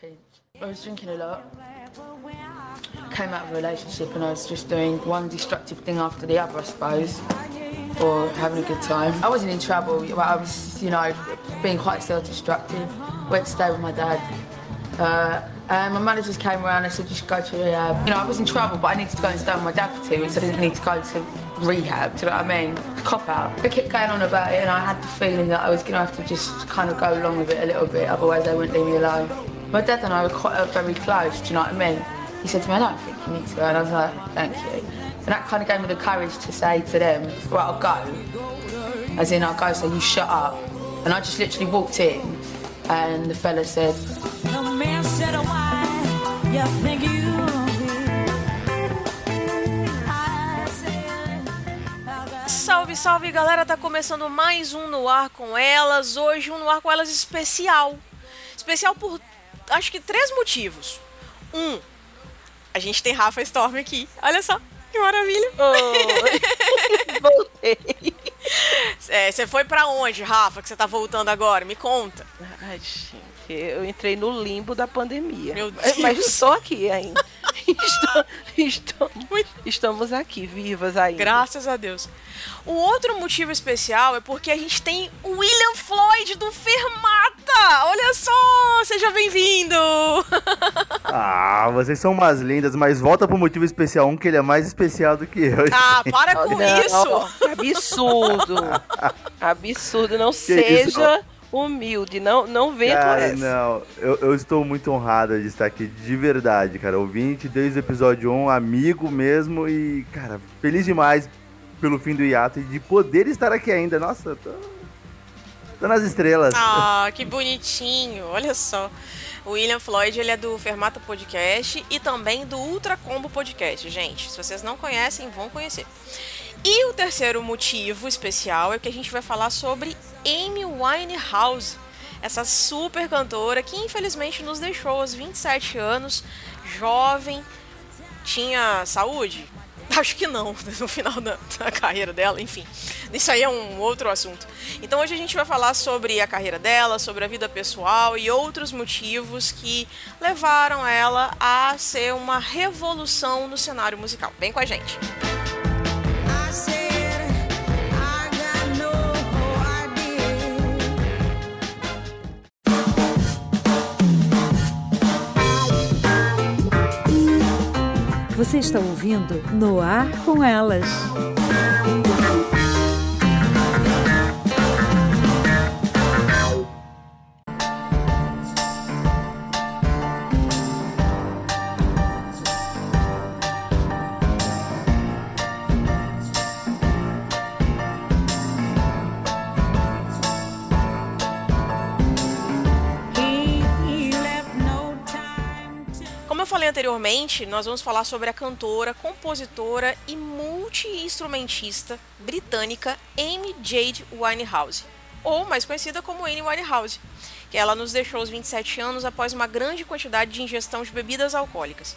trying to. I was drinking a lot. Came out of a relationship and I was just doing one destructive thing after the other, I suppose, or having a good time. I wasn't in trouble, but I was, you know, being quite self-destructive. Went to stay with my dad. Uh, and my manager just came around and said, just go to rehab. You know, I was in trouble, but I needed to go and stay with my dad for two weeks. I didn't need to go to rehab, do you know what I mean? Cop out. They kept going on about it and I had the feeling that I was going to have to just kind of go along with it a little bit, otherwise they wouldn't leave me alone. My dad and I were quite uh, very close, do you know what I mean? He said to me, I don't think you need to go. And I was like, thank you. And that kind of gave me the courage to say to them, right, I'll go. As in, I'll go, so you shut up. And I just literally walked in and the fella said, The man said, why you think Salve, salve galera, tá começando mais um No Ar com Elas. Hoje um No Ar com Elas especial. Especial por acho que três motivos. Um, a gente tem Rafa Storm aqui. Olha só, que maravilha. Oi. Voltei. É, Você foi pra onde, Rafa, que você tá voltando agora? Me conta. Ai, gente, eu entrei no limbo da pandemia. Meu Deus. Mas estou aqui ainda. Estou- estou- estamos aqui, vivas ainda. Graças a Deus. O outro motivo especial é porque a gente tem o William Floyd do Fermata. Olha só, seja bem-vindo. Ah, vocês são umas lindas, mas volta pro motivo especial um que ele é mais especial do que eu. Ah, para com Não, isso. Absurdo. Absurdo. Não isso? seja humilde. Não, não com Cara, essa. não, eu, eu estou muito honrado de estar aqui, de verdade, cara. Ouvinte desde o episódio 1, amigo mesmo e, cara, feliz demais pelo fim do hiato e de poder estar aqui ainda. Nossa, tô, tô nas estrelas. Ah, que bonitinho. Olha só. O William Floyd, ele é do Fermata Podcast e também do Ultra Combo Podcast, gente. Se vocês não conhecem, vão conhecer. E o terceiro motivo especial é que a gente vai falar sobre Amy Winehouse, essa super cantora que infelizmente nos deixou aos 27 anos, jovem, tinha saúde? Acho que não, no final da, da carreira dela, enfim. Isso aí é um outro assunto. Então hoje a gente vai falar sobre a carreira dela, sobre a vida pessoal e outros motivos que levaram ela a ser uma revolução no cenário musical. Vem com a gente. I Você está ouvindo No Ar com Elas. Anteriormente, nós vamos falar sobre a cantora, compositora e multi-instrumentista britânica Amy Jade Winehouse, ou mais conhecida como Amy Winehouse, que ela nos deixou aos 27 anos após uma grande quantidade de ingestão de bebidas alcoólicas.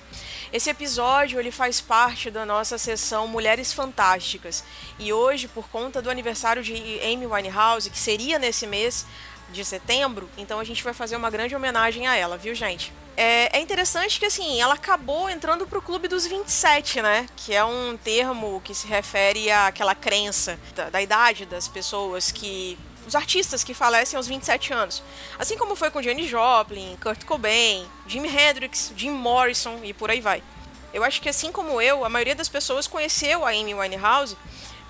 Esse episódio ele faz parte da nossa sessão Mulheres Fantásticas, e hoje, por conta do aniversário de Amy Winehouse, que seria nesse mês, de setembro, então a gente vai fazer uma grande homenagem a ela, viu, gente? É, é interessante que, assim, ela acabou entrando pro clube dos 27, né? Que é um termo que se refere àquela crença da, da idade das pessoas que. Os artistas que falecem aos 27 anos. Assim como foi com Janis Joplin, Kurt Cobain, Jimi Hendrix, Jim Morrison e por aí vai. Eu acho que, assim como eu, a maioria das pessoas conheceu a Amy Winehouse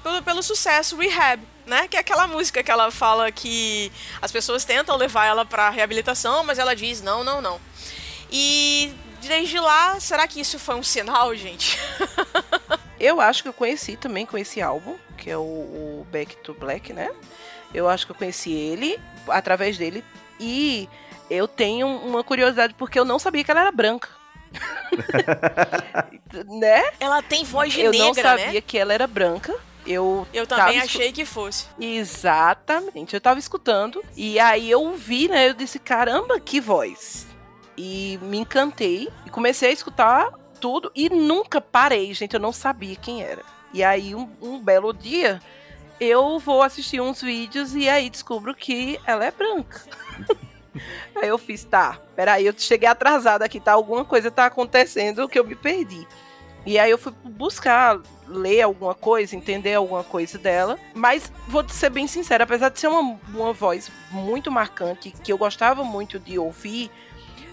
pelo, pelo sucesso Rehab, né? Que é aquela música que ela fala que as pessoas tentam levar ela para reabilitação, mas ela diz não, não, não. E desde lá, será que isso foi um sinal, gente? Eu acho que eu conheci também com esse álbum, que é o, o Back to Black, né? Eu acho que eu conheci ele através dele. E eu tenho uma curiosidade, porque eu não sabia que ela era branca. né? Ela tem voz de eu não negra, sabia né? que ela era branca. Eu, Eu também escu- achei que fosse. Exatamente. Eu tava escutando e aí eu vi, né? Eu disse, caramba, que voz. E me encantei e comecei a escutar tudo e nunca parei, gente. Eu não sabia quem era. E aí, um, um belo dia, eu vou assistir uns vídeos e aí descubro que ela é branca. Aí eu fiz, tá, peraí, eu cheguei atrasada aqui, tá? Alguma coisa tá acontecendo que eu me perdi. E aí eu fui buscar ler alguma coisa, entender alguma coisa dela. Mas vou ser bem sincera, apesar de ser uma, uma voz muito marcante, que eu gostava muito de ouvir,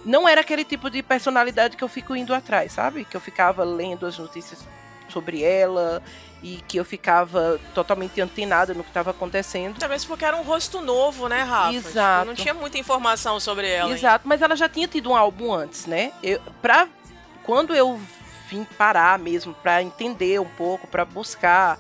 não era aquele tipo de personalidade que eu fico indo atrás, sabe? Que eu ficava lendo as notícias sobre ela e que eu ficava totalmente antenada no que estava acontecendo. Talvez porque era um rosto novo, né, Rafa? Tipo, Exato. não tinha muita informação sobre ela. Exato, mas ela já tinha tido um álbum antes, né? Eu, pra, quando eu vim parar mesmo para entender um pouco, para buscar,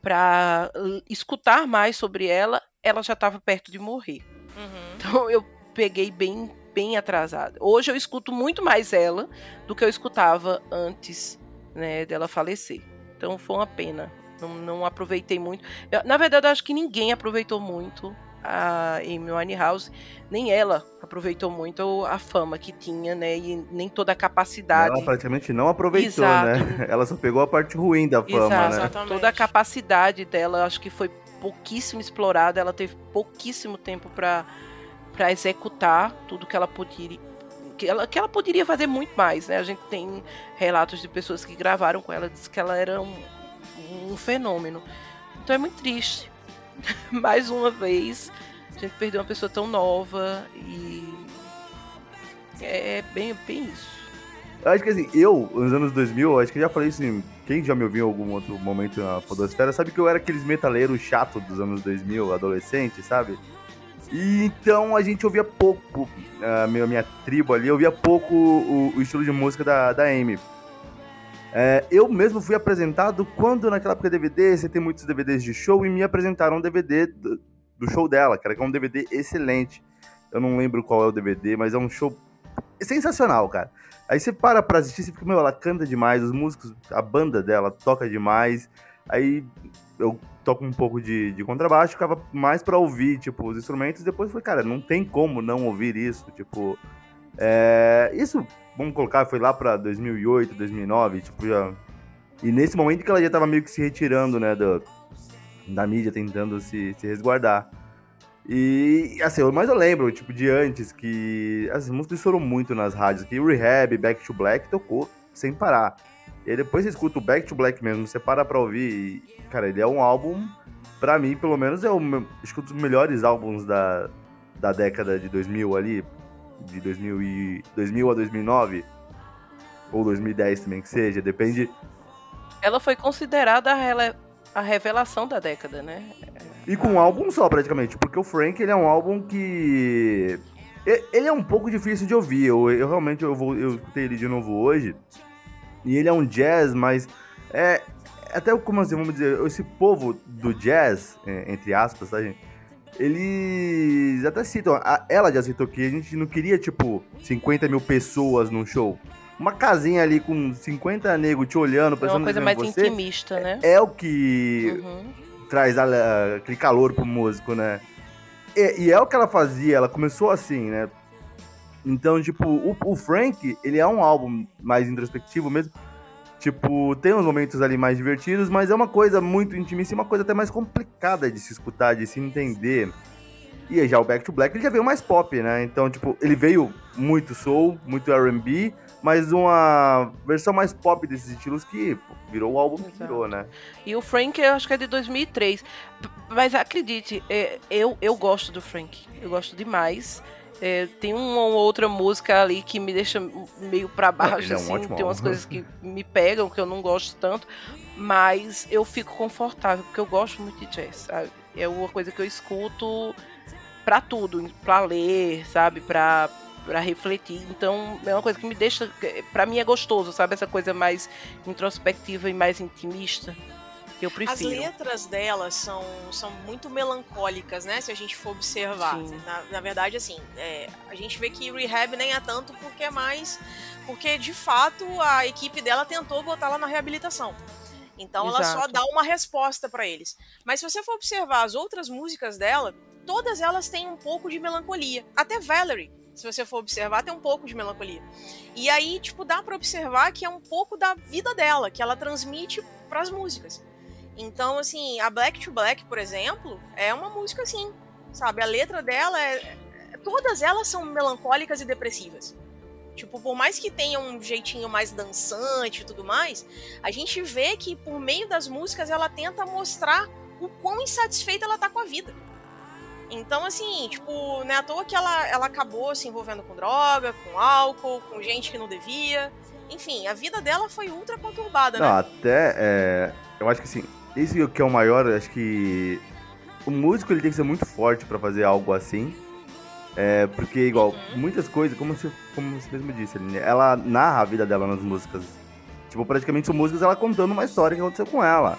para escutar mais sobre ela, ela já estava perto de morrer. Uhum. Então eu peguei bem bem atrasada. Hoje eu escuto muito mais ela do que eu escutava antes, né, dela falecer. Então foi uma pena. Não, não aproveitei muito. Eu- na verdade, eu acho que ninguém aproveitou muito a Amy Winehouse, nem ela aproveitou muito a fama que tinha, né, e nem toda a capacidade. Ela praticamente não aproveitou, Exato. né? Ela só pegou a parte ruim da fama, Exato. né? Exatamente. Toda a capacidade dela, acho que foi pouquíssimo explorada. Ela teve pouquíssimo tempo para para executar tudo que ela poderia que ela, que ela poderia fazer muito mais, né? A gente tem relatos de pessoas que gravaram com ela, diz que ela era um, um fenômeno. Então é muito triste. Mais uma vez, a gente perdeu uma pessoa tão nova e é bem, bem isso. Eu acho que assim, eu, nos anos 2000, eu acho que já falei isso, em- quem já me ouviu em algum outro momento na podosfera, sabe que eu era aqueles metaleiros chatos dos anos 2000, adolescente, sabe? E então a gente ouvia pouco, a minha, minha tribo ali, ouvia pouco o, o estilo de música da, da Amy. É, eu mesmo fui apresentado quando naquela época DVD, você tem muitos DVDs de show, e me apresentaram um DVD do, do show dela, cara, que é um DVD excelente. Eu não lembro qual é o DVD, mas é um show sensacional, cara. Aí você para pra assistir, você fica, meu, ela canta demais, os músicos, a banda dela toca demais. Aí eu toco um pouco de, de contrabaixo, ficava mais pra ouvir, tipo, os instrumentos. Depois falei, cara, não tem como não ouvir isso, tipo... É, isso, vamos colocar, foi lá pra 2008, 2009, tipo, já... E nesse momento que ela já tava meio que se retirando, né, do, da mídia, tentando se, se resguardar. E, assim, mas eu lembro, tipo, de antes, que as músicas estourou muito nas rádios, que o Rehab, Back to Black tocou sem parar. E aí depois você escuta o Back to Black mesmo, você para pra ouvir, e, cara, ele é um álbum, pra mim, pelo menos, é um dos melhores álbuns da, da década de 2000 ali, de 2000, e, 2000 a 2009, ou 2010 também que seja, depende, Ela foi considerada a, rele- a revelação da década, né? E com um álbum só, praticamente. Porque o Frank, ele é um álbum que... Ele é um pouco difícil de ouvir. Eu, eu realmente, eu, vou, eu escutei ele de novo hoje. E ele é um jazz, mas... É, até como assim, vamos dizer, esse povo do jazz, é, entre aspas, tá, gente? Eles até citam, a- ela já citou que a gente não queria, tipo, 50 mil pessoas num show. Uma casinha ali com 50 negros te olhando, É pensando uma coisa mais você, intimista, né? é o que Uhum. traz a- a- aquele calor pro músico, né? E, e é o que ela fazia, ela começou assim, né? Então, tipo, o, o Frank, ele é um álbum mais introspectivo mesmo. Tipo, tem uns momentos ali mais divertidos, mas é uma coisa muito intimista e uma coisa até mais complicada de se escutar, de se entender. E já o Back to Black, ele já veio mais pop, né? Então, tipo, ele veio muito soul, muito R&B, mas uma versão mais pop desses estilos que pô, virou o álbum que Exato. virou, né? E o Frank, eu acho que é de 2003. P- Mas acredite, é, eu, eu gosto do Frank. Eu gosto demais. É, tem uma ou outra música ali que me deixa meio pra baixo, ele é um assim. tem umas álbum. coisas que me pegam, que eu não gosto tanto. Mas eu fico confortável, porque eu gosto muito de jazz, sabe? É uma coisa que eu escuto pra tudo, pra ler, sabe? Pra, pra refletir. Então, é uma coisa que me deixa. Pra mim é gostoso, sabe? Essa coisa mais introspectiva e mais intimista. Eu As prefiro. letras dela são, são muito melancólicas, né? Se a gente for observar. Na, na verdade, assim, é, a gente vê que Rehab nem é tanto porque é mais. Porque, de fato, a equipe dela tentou botá-la na reabilitação. Então ela só Exato. dá uma resposta pra eles. Mas se você for observar as outras músicas dela, todas elas têm um pouco de melancolia. Até Valerie, se você for observar, tem um pouco de melancolia. E aí, tipo, dá pra observar que é um pouco da vida dela, que ela transmite pras músicas. Então, assim, a Black to Black, por exemplo, é uma música assim, sabe? A letra dela é, todas elas são melancólicas e depressivas. Tipo, por mais que tenha um jeitinho mais dançante e tudo mais, a gente vê que por meio das músicas ela tenta mostrar o quão insatisfeita ela tá com a vida. Então, assim, tipo, não é à toa que ela, ela acabou se envolvendo com droga, com álcool, com gente que não devia. Enfim, a vida dela foi ultra conturbada, Não, né? até. é, eu acho que assim, esse que é o maior, acho que. O músico ele tem que ser muito forte pra fazer algo assim. É, porque, igual, Uhum. muitas coisas, como você, como você mesmo disse, ela narra a vida dela nas músicas. Tipo, praticamente são músicas ela contando uma história que aconteceu com ela.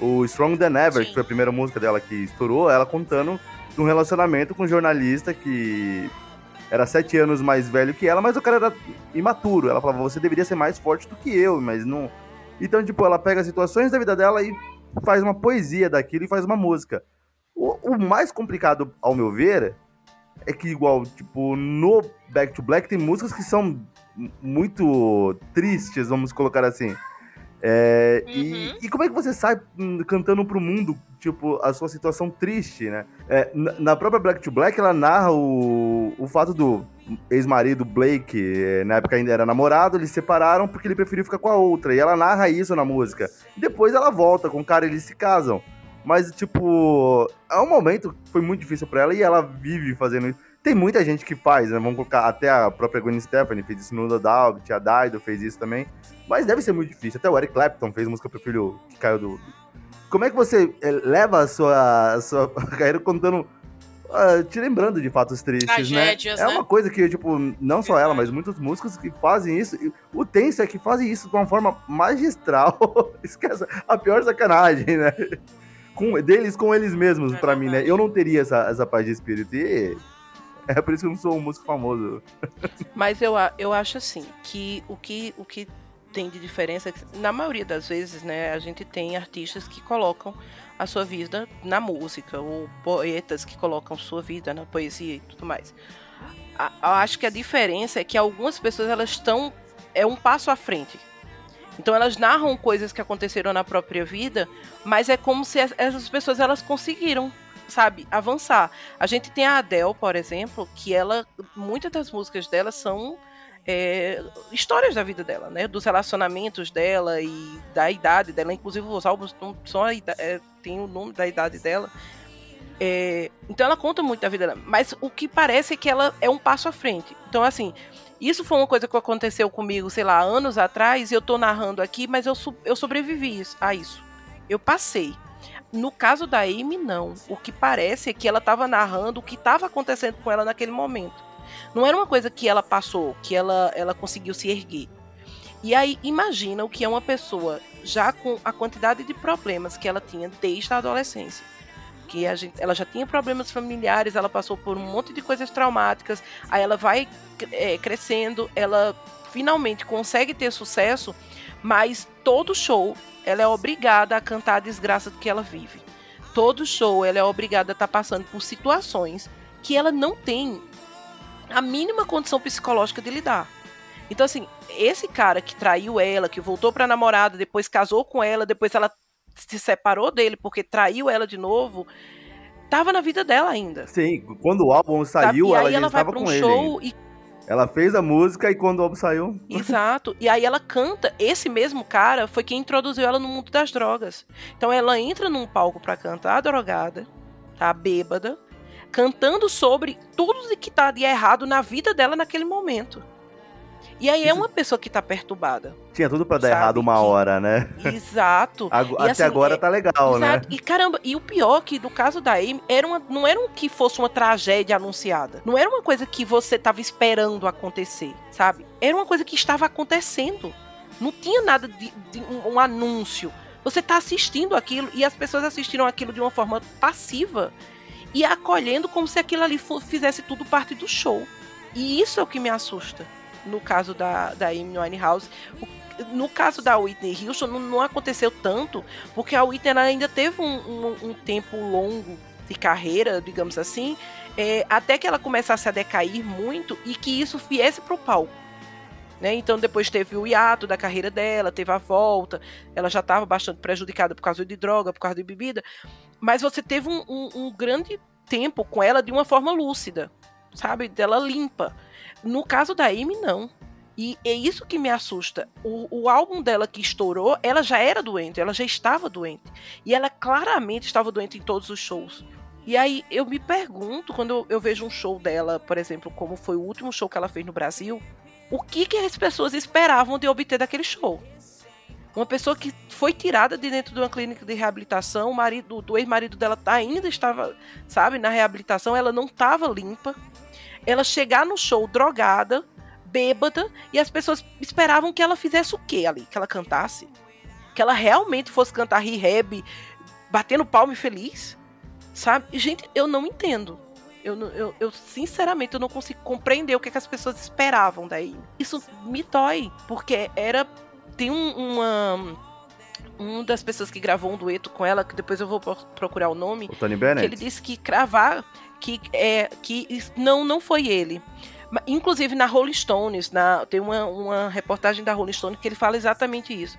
O Strong Than Ever, Sim. que foi a primeira música dela que estourou, ela contando de um relacionamento com um jornalista que era sete anos mais velho que ela, mas o cara era imaturo. Ela falava, você deveria ser mais forte do que eu, mas não. Então, tipo, ela pega situações da vida dela e faz uma poesia daquilo e faz uma música. O, o mais complicado, ao meu ver, é que, igual, tipo, no Back to Black tem músicas que são muito tristes, vamos colocar assim. É, e, Uhum. e como é que você sai hum, cantando pro mundo, tipo, a sua situação triste, né? É, na, na própria Black to Black, ela narra o, o fato do ex-marido Blake, é, na época ainda era namorado, eles se separaram porque ele preferiu ficar com a outra. E ela narra isso na música. Depois ela volta com o cara eles se casam. Mas, tipo, é um momento que foi muito difícil pra ela e ela vive fazendo isso. Tem muita gente que faz, né? Vamos colocar até a própria Gwen Stefani fez isso no No Doubt, a Dido fez isso também. Mas deve ser muito difícil. Até o Eric Clapton fez música pro filho que caiu do. Como é que você eh, leva a sua, a sua carreira contando. Ah, te lembrando de fatos tristes, Tragédias, né? É né? uma coisa que, tipo, não só ela, mas muitos músicos que fazem isso. O tenso é que fazem isso de uma forma magistral. Esquece, a pior sacanagem, né? Com, deles com eles mesmos, É pra mim, né? Eu não teria essa, essa paz de espírito. E é por isso que eu não sou um músico famoso. Mas eu, eu acho assim, que o que, o que tem de diferença é na maioria das vezes, né, a gente tem artistas que colocam a sua vida na música, ou poetas que colocam sua vida na poesia e tudo mais. A- acho que a diferença é que algumas pessoas elas estão é um passo à frente. Então elas narram coisas que aconteceram na própria vida, mas é como se es- essas pessoas elas conseguiram, sabe, avançar. A gente tem a Adele, por exemplo, que ela muitas das músicas dela são é, histórias da vida dela, né? Dos relacionamentos dela e da idade dela. Inclusive, os álbuns não só é, tem o nome da idade dela. É, então, ela conta muito da vida dela. Mas o que parece é que ela é um passo à frente. Então, assim, isso foi uma coisa que aconteceu comigo, sei lá, anos atrás, e eu tô narrando aqui, mas eu, eu sobrevivi a isso. Eu passei. No caso da Amy, não. O que parece é que ela estava narrando o que estava acontecendo com ela naquele momento. Não era uma coisa que ela passou, que ela, ela conseguiu se erguer. E aí, imagina o que é uma pessoa já com a quantidade de problemas que ela tinha desde a adolescência. Que a gente, ela já tinha problemas familiares, ela passou por um monte de coisas traumáticas, aí ela vai é, crescendo, ela finalmente consegue ter sucesso, mas todo show ela é obrigada a cantar a desgraça que ela vive. Todo show ela é obrigada a estar passando por situações que ela não tem a mínima condição psicológica de lidar. Então, assim, esse cara que traiu ela, que voltou pra namorada, depois casou com ela, depois ela se separou dele porque traiu ela de novo, tava na vida dela ainda. Sim, quando o álbum sabe? saiu, e ela vai estava um com ele. ainda. show e Ela fez a música e quando o álbum saiu. Exato. E aí ela canta. Esse mesmo cara foi quem introduziu ela no mundo das drogas. Então ela entra num palco pra cantar drogada, tá bêbada, cantando sobre tudo que tá de errado na vida dela naquele momento. E aí é Isso- uma pessoa que tá perturbada. Tinha tudo pra dar Sabe errado uma que- hora, né? Exato. E Até assim, agora é- tá legal, né? Exato. E caramba, e o pior que no caso da Amy, era uma, não era um que fosse uma tragédia anunciada. Não era uma coisa que você tava esperando acontecer, sabe? Era uma coisa que estava acontecendo. Não tinha nada de, de um, um anúncio. Você tá assistindo aquilo e as pessoas assistiram aquilo de uma forma passiva e acolhendo como se aquilo ali fizesse tudo parte do show. E isso é o que me assusta no caso da, da Amy Winehouse. No caso da Whitney Houston, não, não aconteceu tanto, porque a Whitney ainda teve um, um- um tempo longo de carreira, digamos assim, é, até que ela começasse a decair muito e que isso viesse para o palco. Né? Então depois teve o hiato da carreira dela, teve a volta, ela já estava bastante prejudicada por causa de droga, por causa de bebida, mas você teve um, um- um grande tempo com ela de uma forma lúcida. sabe? Dela limpa. No caso da Amy, não. E é isso que me assusta. O, o, álbum dela que estourou, ela já era doente, ela já estava doente. E ela claramente estava doente em todos os shows. E aí eu me pergunto, quando eu, eu vejo um show dela, por exemplo, como foi o último show que ela fez no Brasil, o que, que as pessoas esperavam de obter daquele show? Uma pessoa que foi tirada de dentro de uma clínica de reabilitação, o marido do ex-marido dela ainda estava, sabe, na reabilitação, ela não estava limpa. Ela chegar no show drogada, bêbada, e as pessoas esperavam que ela fizesse o quê ali? Que ela cantasse? Que ela realmente fosse cantar rehab, batendo palmo e feliz? Sabe? Gente, eu não entendo. Eu, eu, eu, sinceramente, eu não consigo compreender o que, é que as pessoas esperavam daí. Isso me dói, porque era. Tem um, uma. Um das pessoas que gravou um dueto com ela, que depois eu vou procurar o nome. O Tony Bennett? Que ele disse que cravar. Que, é, que não, não foi ele. Inclusive na Rolling Stones, na, tem uma, uma reportagem da Rolling Stones que ele fala exatamente isso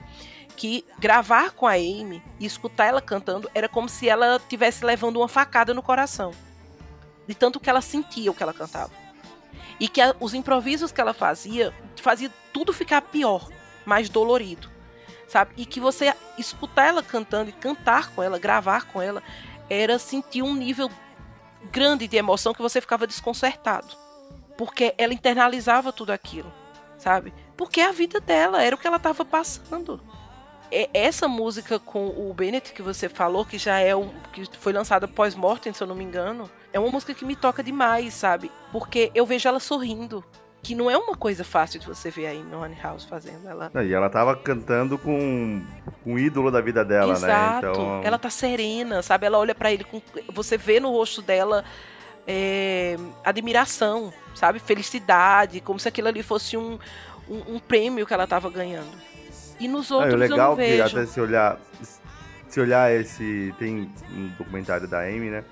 que gravar com a Amy e escutar ela cantando era como se ela tivesse levando uma facada no coração. De tanto que ela sentia o que ela cantava. E que a, os improvisos que ela fazia, fazia tudo ficar pior, mais dolorido. Sabe? E que você escutar ela cantando e cantar com ela, gravar com ela, era sentir um nível grande de emoção que você ficava desconcertado. Porque ela internalizava tudo aquilo, sabe? Porque a vida dela era o que ela estava passando essa música com o Bennett que você falou, que já é um. que foi lançada pós-mortem, se eu não me engano, é uma música que me toca demais, sabe? Porque eu vejo ela sorrindo. Que não é uma coisa fácil de você ver aí no Honey House fazendo. Ela... E ela tava cantando com um ídolo da vida dela, Exato. né? Então... Ela tá serena, sabe? Ela olha para ele com. Você vê no rosto dela é, admiração, sabe? Felicidade, como se aquilo ali fosse um, um, um prêmio que ela tava ganhando. E nos outros é, legal eu não vejo. que até se olhar, se olhar esse tem um documentário da Amy, né?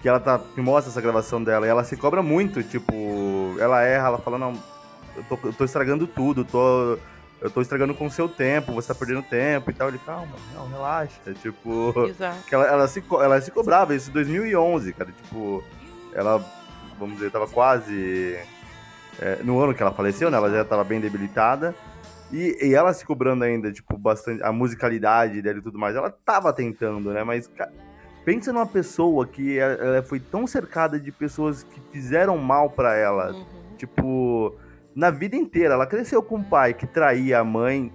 Que ela tá que mostra essa gravação dela e ela se cobra muito, tipo, ela erra, ela fala não, eu tô, eu tô estragando tudo, tô eu tô estragando com o seu tempo, você tá perdendo tempo e tal. Ele, calma, não, relaxa. Tipo, Exato. Ela, ela, se, ela se cobrava, isso em 2011, cara. Tipo, ela, vamos dizer, tava quase. É, no ano que ela faleceu, né? Ela já tava bem debilitada. E, e, ela se cobrando ainda, tipo, bastante a musicalidade dela e tudo mais. Ela tava tentando, né? Mas cara, pensa numa pessoa que ela foi tão cercada de pessoas que fizeram mal para ela. Uhum. Tipo, na vida inteira. Ela cresceu com um pai que traía a mãe.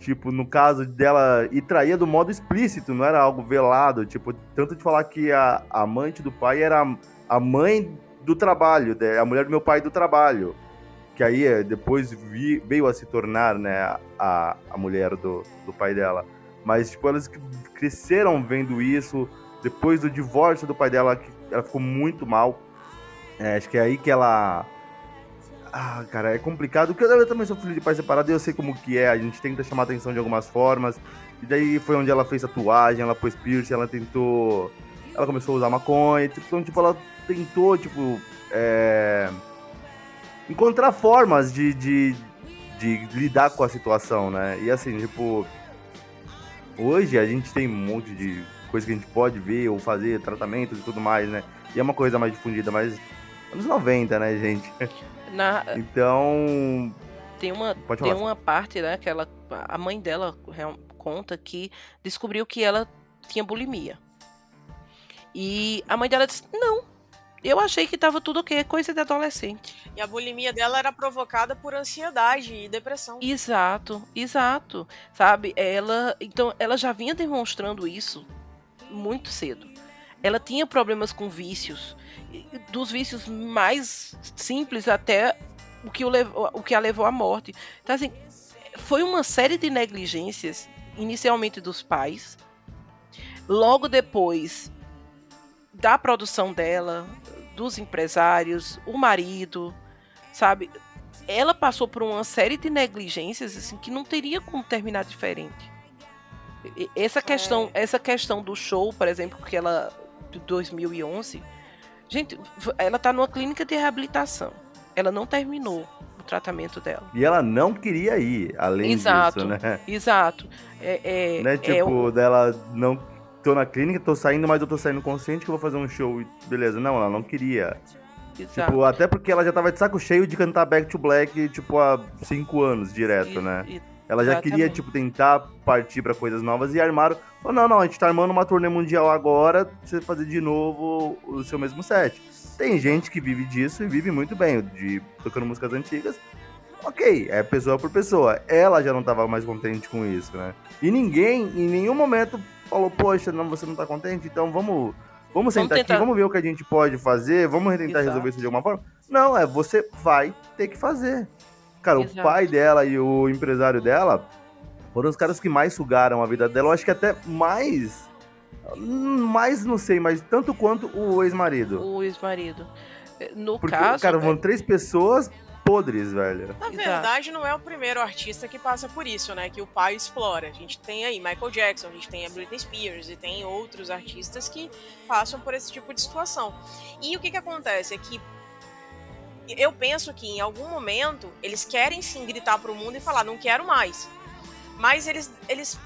Tipo, no caso dela, e traía do modo explícito, não era algo velado. Tipo, tanto de falar que a, a amante do pai era a mãe do trabalho, a mulher do meu pai do trabalho que aí eh, depois vi, veio a se tornar, né, a, a mulher do, do pai dela. Mas, tipo, elas cresceram vendo isso. Depois do divórcio do pai dela, ela ficou muito mal. É, acho que é aí que ela. Ah, cara, é complicado. Porque eu também sou filho de pai separado e eu sei como que é. A gente tenta chamar atenção de algumas formas. E daí foi onde ela fez tatuagem, ela pôs piercing, ela tentou. Ela começou a usar maconha. Então, tipo, ela tentou, tipo. É encontrar formas de, de, de lidar com a situação, né? E assim, tipo, hoje a gente tem um monte de coisa que a gente pode ver ou fazer, tratamentos e tudo mais, né? E é uma coisa mais difundida, mas anos 90, né, gente? Na... Então. Tem uma, tem uma parte, né, que ela, a mãe dela conta que descobriu que ela tinha bulimia. E a mãe dela disse: Não, eu achei que tava tudo ok, coisa de adolescente. E a bulimia dela era provocada por ansiedade e depressão. Exato, exato. Sabe? Ela, então, ela já vinha demonstrando isso muito cedo. Ela tinha problemas com vícios, dos vícios mais simples até o que, o, levou, o que a levou à morte. Então, assim, foi uma série de negligências, inicialmente dos pais, logo depois da produção dela, dos empresários, o marido, sabe? Ela passou por uma série de negligências assim que não teria como terminar diferente. Essa questão, é. essa questão do show, por exemplo, que ela de 2011, gente, ela tá numa clínica de reabilitação. Ela não terminou o tratamento dela. E ela não queria ir, além exato, disso, né? Exato. É, é, né? Tipo, é dela não tô na clínica, tô saindo, mas eu tô saindo consciente que eu vou fazer um show. Beleza, não, ela não queria Exato. Tipo, até porque ela já tava de saco cheio de cantar Back to Black, tipo, há cinco anos direto, E- né? e- Ela já exatamente. queria, tipo, tentar partir pra coisas novas e armaram. Falou, não, não, a gente tá armando uma turnê mundial agora, pra você fazer de novo o seu mesmo set. Tem gente que vive disso e vive muito bem, de tocando músicas antigas. Ok, é pessoa por pessoa. Ela já não tava mais contente com isso, né? E ninguém, em nenhum momento, falou, poxa, não, você não tá contente, então vamos. Vamos sentar tentar. aqui, vamos ver o que a gente pode fazer, vamos tentar Exato. resolver isso de alguma forma. Não, é você vai ter que fazer. Cara, Exato. o pai dela e o empresário dela foram os caras que mais sugaram a vida dela. Eu acho que até mais. Mais não sei, mas tanto quanto o ex-marido. O ex-marido. No Porque, caso. cara, é- vão três pessoas podres, velho. Na Exato. verdade, não é o primeiro artista que passa por isso, né? Que o pai explora. A gente tem aí Michael Jackson, a gente tem a Britney Spears e tem outros artistas que passam por esse tipo de situação. E o que que acontece é que eu penso que em algum momento eles querem sim gritar pro mundo e falar, não quero mais. Mas eles, eles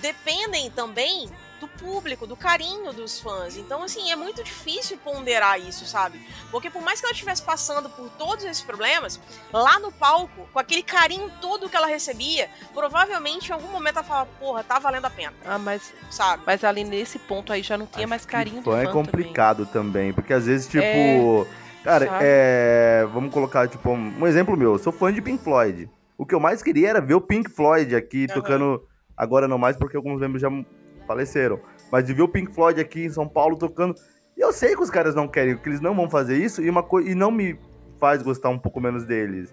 dependem também do público, do carinho dos fãs. Então, assim, é muito difícil ponderar isso, sabe? Porque por mais que ela estivesse passando por todos esses problemas, lá no palco, com aquele carinho todo que ela recebia, provavelmente em algum momento ela falava, porra, tá valendo a pena, Ah, mas, sabe? mas ali nesse ponto aí já não tinha Acho mais que carinho do fã fã é complicado também. porque às vezes, tipo. Cara, é. Vamos colocar, tipo, um um exemplo meu. Eu sou fã de Pink Floyd. O que eu mais queria era ver o Pink Floyd aqui Aham. tocando. Agora não mais, porque alguns membros já faleceram. Mas de ver o Pink Floyd aqui em São Paulo tocando. E eu sei que os caras não querem, que eles não vão fazer isso, e, uma coi- e não me faz gostar um pouco menos deles.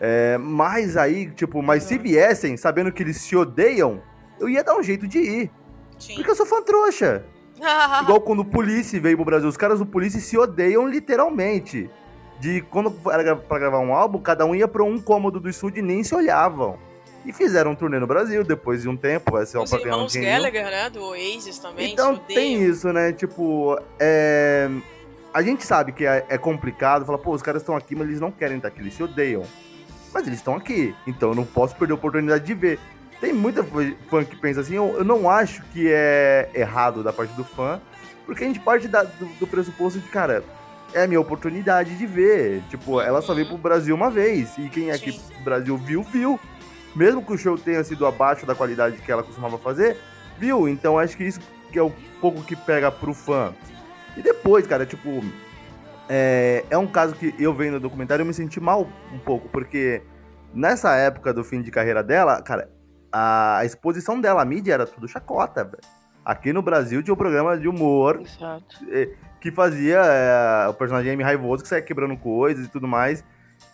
É, mas aí, tipo, mas se viessem sabendo que eles se odeiam, eu ia dar um jeito de ir. Sim. Porque eu sou fã trouxa. Igual quando o Police veio pro Brasil. Os caras do Police se odeiam literalmente. De quando era pra gravar um álbum, cada um ia pra um cômodo do estúdio e nem se olhavam. E fizeram um turnê no Brasil depois de um tempo. Ser Os pra ganhar um irmãos. Gallagher, né, do Oasis também, Então tem isso, né? Tipo, é... a gente sabe que é, é complicado. Fala, pô, os caras estão aqui, mas eles não querem estar aqui, eles se odeiam. Mas eles estão aqui, então eu não posso perder a oportunidade de ver. Tem muita fã- que pensa assim, eu, eu não acho que é errado da parte do fã, porque a gente parte da- do, do pressuposto de, cara, é a minha oportunidade de ver. Tipo, ela só veio pro Brasil uma vez, e quem aqui Sim. no Brasil viu, viu. Mesmo que o show tenha sido abaixo da qualidade que ela costumava fazer, viu? Então acho que isso que é o pouco que pega pro fã. E depois, cara, tipo. É, é um caso que eu vendo no documentário eu me senti mal um pouco, porque nessa época do fim de carreira dela, cara, a, exposição dela, a mídia era tudo chacota, velho. Aqui no Brasil tinha um programa de humor Exato. que fazia é, o personagem M raivoso que saia quebrando coisas e tudo mais.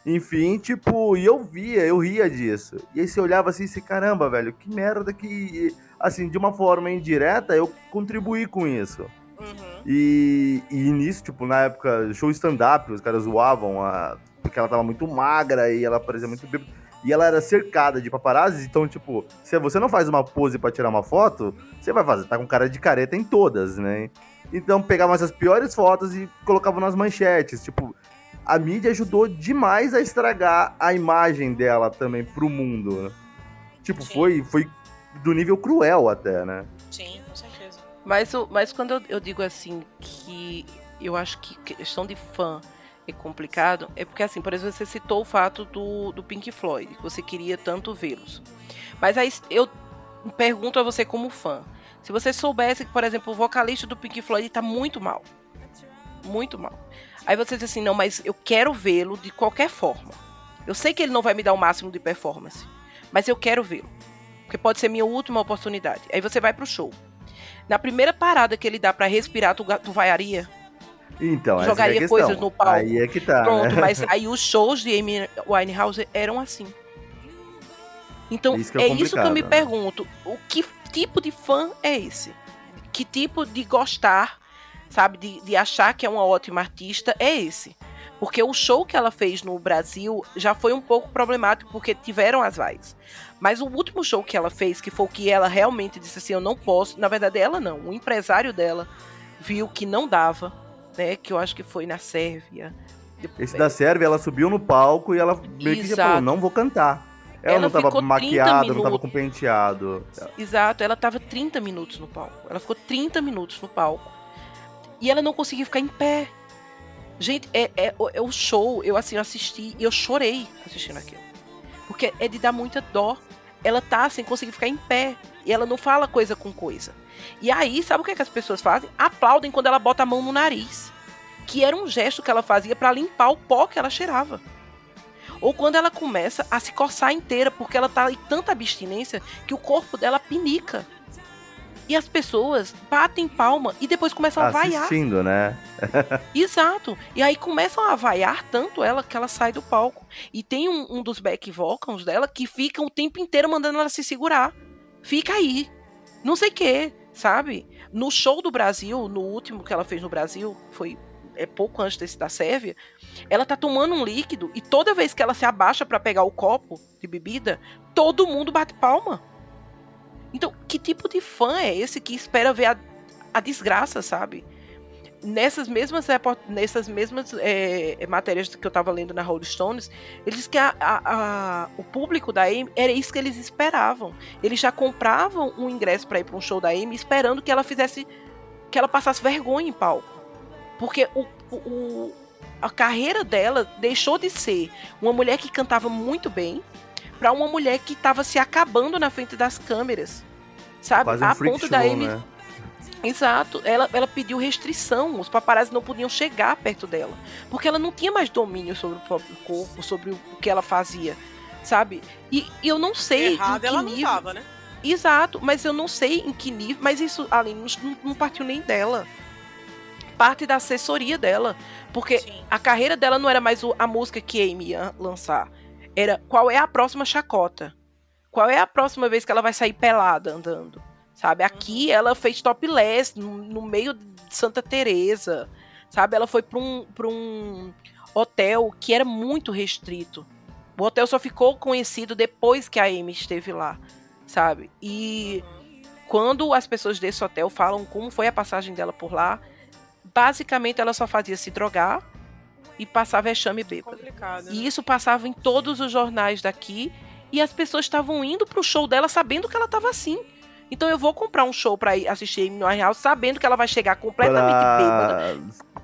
Enfim, tipo, e eu via, eu ria disso. E aí você olhava assim, e caramba, velho, que merda que. Assim, de uma forma indireta, eu contribuí com isso. Uhum. E, e nisso, tipo, na época, show stand-up, os caras zoavam a, porque ela tava muito magra e ela parecia muito bêbada. E ela era cercada de paparazzis, então, tipo, se você não faz uma pose pra tirar uma foto, você vai fazer, tá com cara de careta em todas, né? Então pegavam essas piores fotos e colocavam nas manchetes. Tipo, a mídia ajudou demais a estragar a imagem dela também pro mundo. né? Tipo, Sim. foi, foi do nível cruel até, né? Sim, com certeza. Mas, mas quando eu, eu digo assim que eu acho que questão de fã é complicado, é porque assim, por exemplo, você citou o fato do, do Pink Floyd, que você queria tanto vê-los. Mas aí eu pergunto a você como fã, se você soubesse que, por exemplo, o vocalista do Pink Floyd tá muito mal. Muito mal. Aí você diz assim, não, mas eu quero vê-lo de qualquer forma. Eu sei que ele não vai me dar o máximo de performance, mas eu quero vê-lo. Porque pode ser minha última oportunidade. Aí você vai pro show. Na primeira parada que ele dá pra respirar, tu, tu vaiaria? Então, é Jogaria questão. coisas no palco. Aí é que tá, Pronto, né? mas aí os shows de Amy Winehouse eram assim. Então, Isso é é, isso que eu me pergunto. O que tipo de fã é esse? Que tipo de gostar, sabe, de, de achar que é uma ótima artista é esse? Porque o show que ela fez no Brasil já foi um pouco problemático, porque tiveram as vaias. Mas o último show que ela fez, que foi o que ela realmente disse assim, eu não posso, na verdade ela não, o empresário dela viu que não dava, né, que eu acho que foi na Sérvia. Esse da Sérvia, ela subiu no palco e ela meio que já Exato. falou, não vou cantar. Ela, Ela não tava ficou 30 maquiada, não tava minutos. com penteado. Exato, ela tava 30 minutos no palco. Ela ficou 30 minutos no palco. E ela não conseguia ficar em pé. Gente, é, é, o- é o show, eu assim, eu assisti e eu chorei assistindo aquilo. Porque é de dar muita dó. Ela tá sem conseguir ficar em pé. E ela não fala coisa com coisa. E aí, sabe o que, é que as pessoas fazem? Aplaudem quando ela bota a mão no nariz. Que era um gesto que ela fazia pra limpar o pó que ela cheirava. Ou quando ela começa a se coçar inteira, porque ela tá em tanta abstinência que o corpo dela pinica. E as pessoas batem palma e depois começam a vaiar. Né? Exato. E aí começam a vaiar tanto ela que ela sai do palco. E tem um, um dos back vocals dela que fica o tempo inteiro mandando ela se segurar. Fica aí. Não sei o que, sabe? No show do Brasil, no último que ela fez no Brasil, foi é pouco antes desse da Sérvia, ela tá tomando um líquido e toda vez que ela se abaixa pra pegar o copo de bebida, todo mundo bate palma. Então, que tipo de fã é esse que espera ver a, a desgraça, sabe? Nessas mesmas, nessas mesmas é, matérias que eu tava lendo na Rolling Stones, eles que a- a- a- o público da Amy era isso que eles esperavam. Eles já compravam um ingresso para ir para um show da Amy esperando que ela fizesse, que ela passasse vergonha em palco, porque o, o- a carreira dela deixou de ser uma mulher que cantava muito bem para uma mulher que estava se acabando na frente das câmeras, sabe? Um a ponto show, da Amy né? Exato. Ela, ela pediu restrição. Os paparazzi não podiam chegar perto dela. Porque ela não tinha mais domínio sobre o próprio corpo, sobre o que ela fazia. Sabe? E, e eu não sei. Errada que ela não nível... tava, né? Exato, mas eu não sei em que nível. Mas isso, além, não, não partiu nem dela. Parte da assessoria dela. Porque Sim. a carreira dela não era mais a música que Amy ia lançar. Era qual é a próxima chacota? Qual é a próxima vez que ela vai sair pelada andando? Sabe? Aqui ela fez topless no, no meio de Santa Teresa. Sabe? Ela foi para um, pra um hotel que era muito restrito. O hotel só ficou conhecido depois que a Amy esteve lá, sabe? E quando as pessoas desse hotel falam como foi a passagem dela por lá, basicamente ela só fazia se drogar e passar vexame bêbado. Complicado. né? E isso passava em todos os jornais daqui e as pessoas estavam indo pro show dela sabendo que ela tava assim. Então eu vou comprar um show pra ir assistir Amy Winehouse sabendo que ela vai chegar completamente bêbada.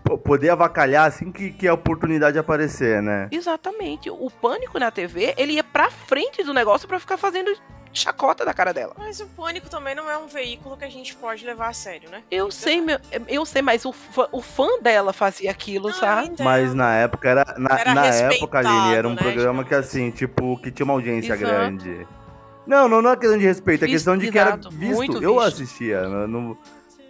Pra p- poder avacalhar assim que, que a oportunidade aparecer, né? Exatamente. O pânico na TV, ele ia pra frente do negócio pra ficar fazendo chacota da cara dela. Mas o pânico também não é um veículo que a gente pode levar a sério, né? Eu sei, meu, eu sei, mas o fã, o fã dela fazia aquilo, Não, sabe? entendo. Mas na época era. Na, Era na época, Aline, era um né, programa que digamos assim, tipo, que tinha uma audiência Exato. grande. Não, não, não é questão de respeito, é questão de que era visto. muito Eu assistia. não- não-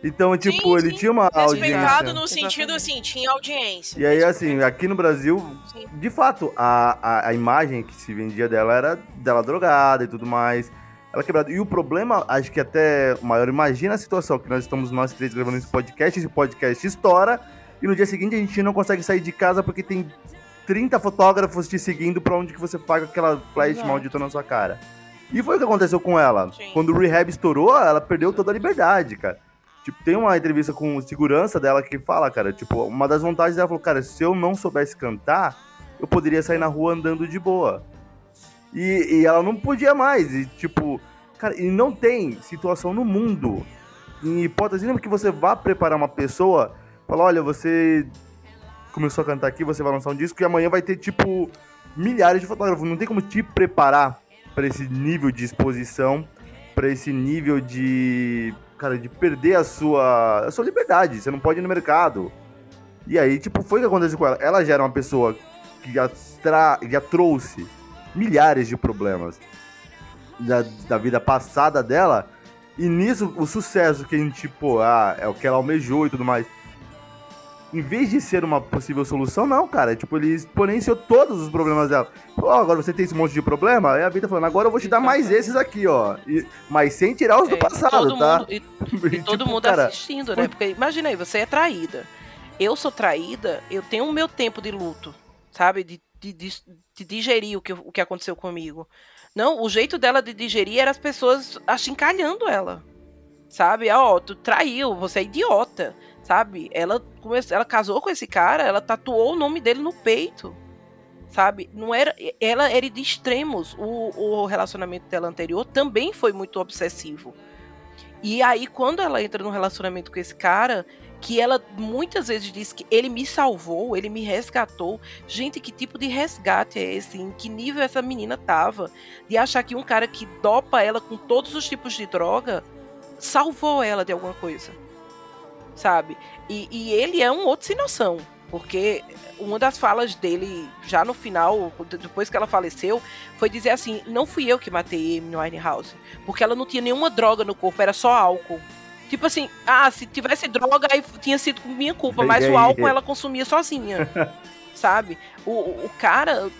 Então, tipo, Sim, ele sim. tinha uma Respeitado audiência. no sentido assim, tinha audiência. E aí, assim, aqui no Brasil, Sim. de fato, a, a, a imagem que se vendia dela era dela drogada e tudo mais. Ela quebrada. E o problema, acho que até o maior, imagina a situação que nós estamos nós três gravando esse podcast, esse podcast estoura, e no dia seguinte a gente não consegue sair de casa porque tem 30 fotógrafos te seguindo pra onde que você paga aquela flash Exato. maldita na sua cara. E foi o que aconteceu com ela. Sim. Quando o rehab estourou, ela perdeu toda a liberdade, cara. Tipo, tem uma entrevista com segurança dela que fala, cara, tipo, uma das vantagens dela falou, cara, se eu não soubesse cantar, eu poderia sair na rua andando de boa. E, e ela não podia mais. E, tipo, cara, e não tem situação no mundo, em hipótese nenhuma, que você vá preparar uma pessoa, falar, olha, você começou a cantar aqui, você vai lançar um disco e amanhã vai ter, tipo, milhares de fotógrafos. Não tem como te preparar pra esse nível de exposição, pra esse nível de, cara, de perder a sua, a sua liberdade. Você não pode ir no mercado. E aí, tipo, foi o que aconteceu com ela. Ela já era uma pessoa que já, tra... já trouxe milhares de problemas da, da vida passada dela. E nisso, o sucesso que a gente, tipo, ah, é o que ela almejou e tudo mais. Em vez de ser uma possível solução, não, cara. Tipo, ele exponenciou todos os problemas dela. Agora você tem esse monte de problema? Aí a vida falando, agora eu vou te dar mais esses aqui, ó. E- mas sem tirar os do É, e passado, tá? mundo, e, E, e todo tipo, mundo cara, assistindo, foi- né? Porque imagina aí, você é traída. Eu sou traída, eu tenho o meu tempo de luto, sabe? De, de, de, de digerir o que, o que aconteceu comigo. Não, o jeito dela de digerir era as pessoas achincalhando ela. Sabe? Ah, Ó, tu traiu, você é idiota. Sabe? Ela, começou, ela casou com esse cara, ela tatuou o nome dele no peito. Sabe? Não era, ela era de extremos. O, o relacionamento dela anterior também foi muito obsessivo. E aí, quando ela entra num relacionamento com esse cara, que ela muitas vezes diz que ele me salvou, ele me resgatou. Gente, que tipo de resgate é esse? Em que nível essa menina tava? De achar que um cara que dopa ela com todos os tipos de droga salvou ela de alguma coisa. Sabe? E, e ele é um outro sem noção. Porque uma das falas dele, já no final, depois que ela faleceu, foi dizer assim: Não fui eu que matei Amy Winehouse. Porque ela não tinha nenhuma droga no corpo, era só álcool. Tipo assim, ah, se tivesse droga, aí tinha sido minha culpa, mas o álcool ela consumia sozinha. sabe? O, o cara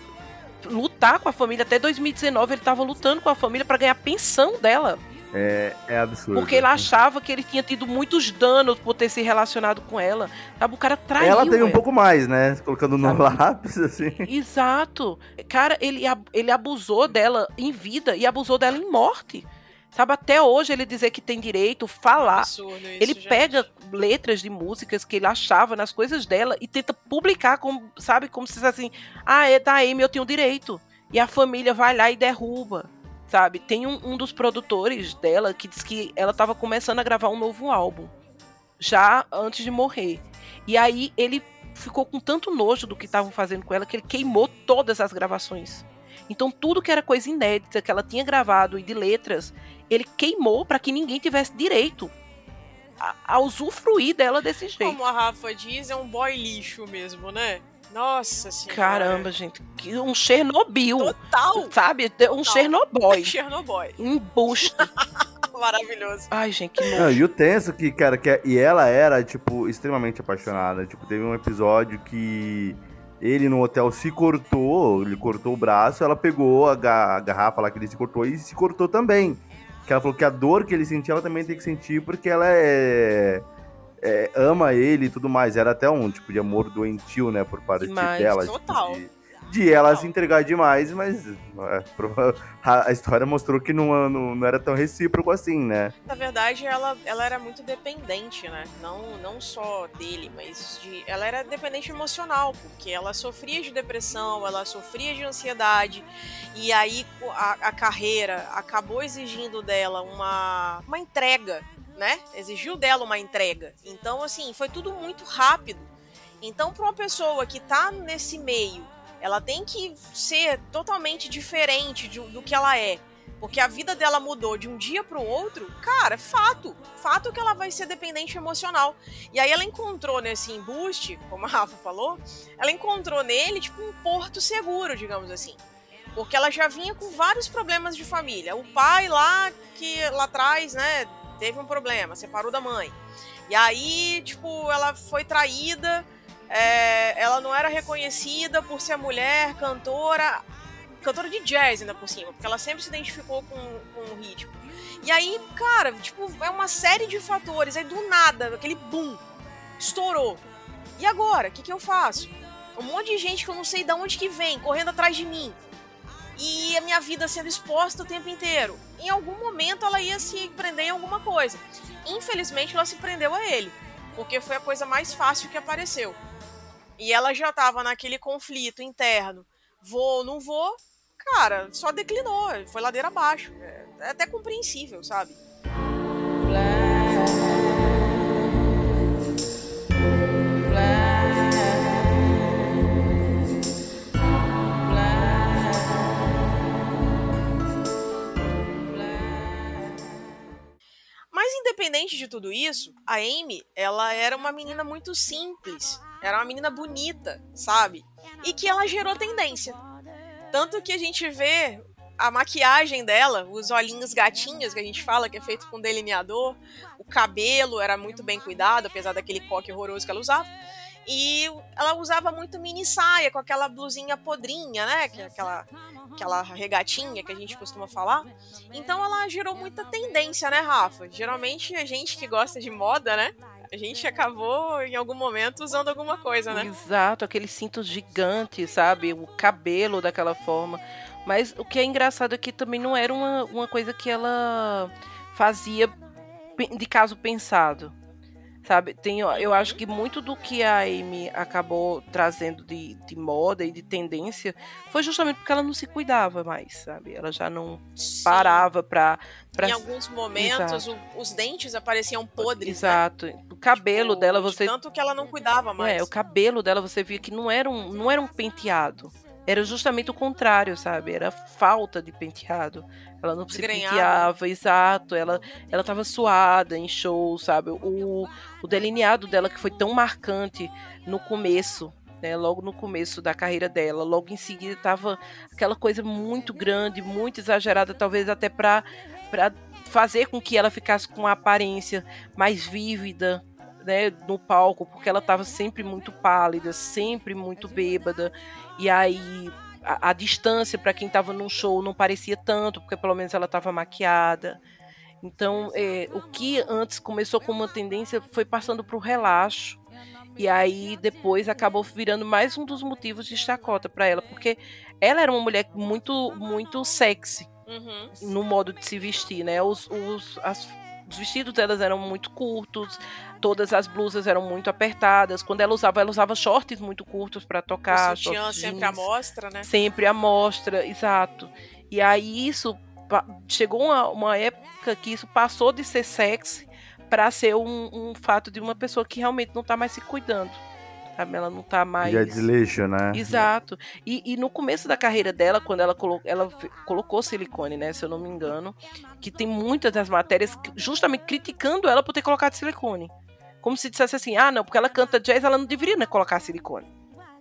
lutar com a família até 2019, ele tava lutando com a família para ganhar pensão dela. É, é absurdo. Porque ele achava que ele tinha tido muitos danos por ter se relacionado com ela. Sabe? O cara traiu. Ela teve um pouco mais, né? Colocando no Sabe? lápis, assim. Exato. Cara, ele, ele abusou dela em vida e abusou dela em morte. Sabe, até hoje ele dizer que tem direito, falar. Absurdo isso, ele gente. pega letras de músicas que ele achava nas coisas dela e tenta publicar, como, sabe, como se fosse assim: ah, é da Amy, eu tenho direito. E a família vai lá e derruba, sabe? Tem um, um dos produtores dela que diz que ela estava começando a gravar um novo álbum, já antes de morrer. E aí ele ficou com tanto nojo do que estavam fazendo com ela que ele queimou todas as gravações. Então tudo que era coisa inédita que ela tinha gravado e de letras, ele queimou para que ninguém tivesse direito a, a, usufruir dela desse jeito. Como a Rafa diz, é um boy lixo mesmo, né? Nossa senhora. Caramba, gente. Que um Chernobyl. Total. Sabe? Um Chernobyl. Chernobyl. Um busto. Maravilhoso. Ai, gente, que Não, e o tenso que, cara, que, e ela era, tipo, extremamente apaixonada. Tipo, teve um episódio que ele no hotel se cortou, ele cortou o braço, ela pegou a, ga a garrafa lá que ele se cortou e se cortou também. Que ela falou que a dor que ele sentia, ela também tem que sentir, porque ela é, é ama ele e tudo mais. Era até um tipo de amor doentio, né, por parte Demais, dela. total. Tipo, de, de ela se entregar demais, mas é, a, a, história mostrou que não, não, não, era tão recíproco assim, né? Na verdade, ela, ela era muito dependente, né? Não, não só dele, mas de, ela era dependente emocional, porque ela sofria de depressão, ela sofria de ansiedade, e aí a, a carreira acabou exigindo dela uma, uma entrega, né? Exigiu dela uma entrega. Então, assim, foi tudo muito rápido. Então, para uma pessoa que tá nesse meio ela tem que ser totalmente diferente de, do que ela é. Porque a vida dela mudou de um dia para o outro, cara, fato. Fato que ela vai ser dependente emocional. E aí ela encontrou nesse embuste, como a Rafa falou, ela encontrou nele, tipo, um porto seguro, digamos assim. Porque ela já vinha com vários problemas de família. O pai lá, que lá atrás, né, teve um problema, separou da mãe. E aí, tipo, ela foi traída é, ela não era reconhecida por ser mulher, cantora, cantora de jazz ainda por cima, porque ela sempre se identificou com, com o ritmo. E aí, cara, tipo, é uma série de fatores. Aí do nada, aquele boom, estourou. E agora? O que, que eu faço? Um monte de gente que eu não sei de onde que vem, correndo atrás de mim. E a minha vida sendo exposta o tempo inteiro. Em algum momento ela ia se prender em alguma coisa. Infelizmente ela se prendeu a ele. Porque foi a coisa mais fácil que apareceu. E ela já tava naquele conflito interno. Vou ou não vou? Cara, só declinou. Foi ladeira abaixo. É até compreensível, sabe? Mas independente de tudo isso, a Amy, ela era uma menina muito simples. Era uma menina bonita, sabe? E que ela gerou tendência. Tanto que a gente vê a maquiagem dela, os olhinhos gatinhos que a gente fala, que é feito com delineador, o cabelo era muito bem cuidado, apesar daquele coque horroroso que ela usava. E ela usava muito mini saia, com aquela blusinha podrinha, né? É aquela, aquela regatinha que a gente costuma falar. Então ela gerou muita tendência, né, Rafa? Geralmente a gente que gosta de moda, né? A gente acabou em algum momento usando alguma coisa, né? Exato, aquele cinto gigante, sabe? O cabelo daquela forma. Mas o que é engraçado é que também não era uma, uma coisa que ela fazia de caso pensado. Sabe, tem, eu acho que muito do que a Amy acabou trazendo de, de moda e de tendência foi justamente porque ela não se cuidava mais, sabe? Ela já não Sim. parava pra, pra. Em alguns momentos, o, os dentes apareciam podres. Exato. Né? cabelo Tipo, dela, de você. Tanto que ela não cuidava mais. É, o cabelo dela você via que não era um, não era um penteado. Era justamente o contrário, sabe? Era falta de penteado. Ela não se penteava, exato. Ela, ela tava suada em show, sabe? O, o delineado dela que foi tão marcante no começo, né? Logo no começo da carreira dela. Logo em seguida tava aquela coisa muito grande, muito exagerada, talvez até pra, pra fazer com que ela ficasse com uma aparência mais vívida, né, no palco, porque ela estava sempre muito pálida, sempre muito bêbada. E aí a, a distância para quem estava num show não parecia tanto, porque pelo menos ela estava maquiada. Então, é, o que antes começou como uma tendência foi passando para o relaxo. E aí depois acabou virando mais um dos motivos de chacota para ela, porque ela era uma mulher muito muito sexy Uhum. no modo de se vestir, né? Os, os, as- os vestidos delas eram muito curtos, todas as blusas eram muito apertadas. Quando ela usava, ela usava shorts muito curtos para tocar. o sutiã sempre à mostra, né? Sempre à mostra, exato. E aí isso chegou uma, uma época que isso passou de ser sexy para ser um, um fato de uma pessoa que realmente não tá mais se cuidando. Sabe? Ela não tá mais. Já é desleixo, né? Exato. E, e no começo da carreira dela, quando ela, colo ela colocou silicone, né? Se eu não me engano, que tem muitas das matérias que- justamente criticando ela por ter colocado silicone. Como se dissesse assim, ah, não, porque ela canta jazz, ela não deveria né, colocar silicone.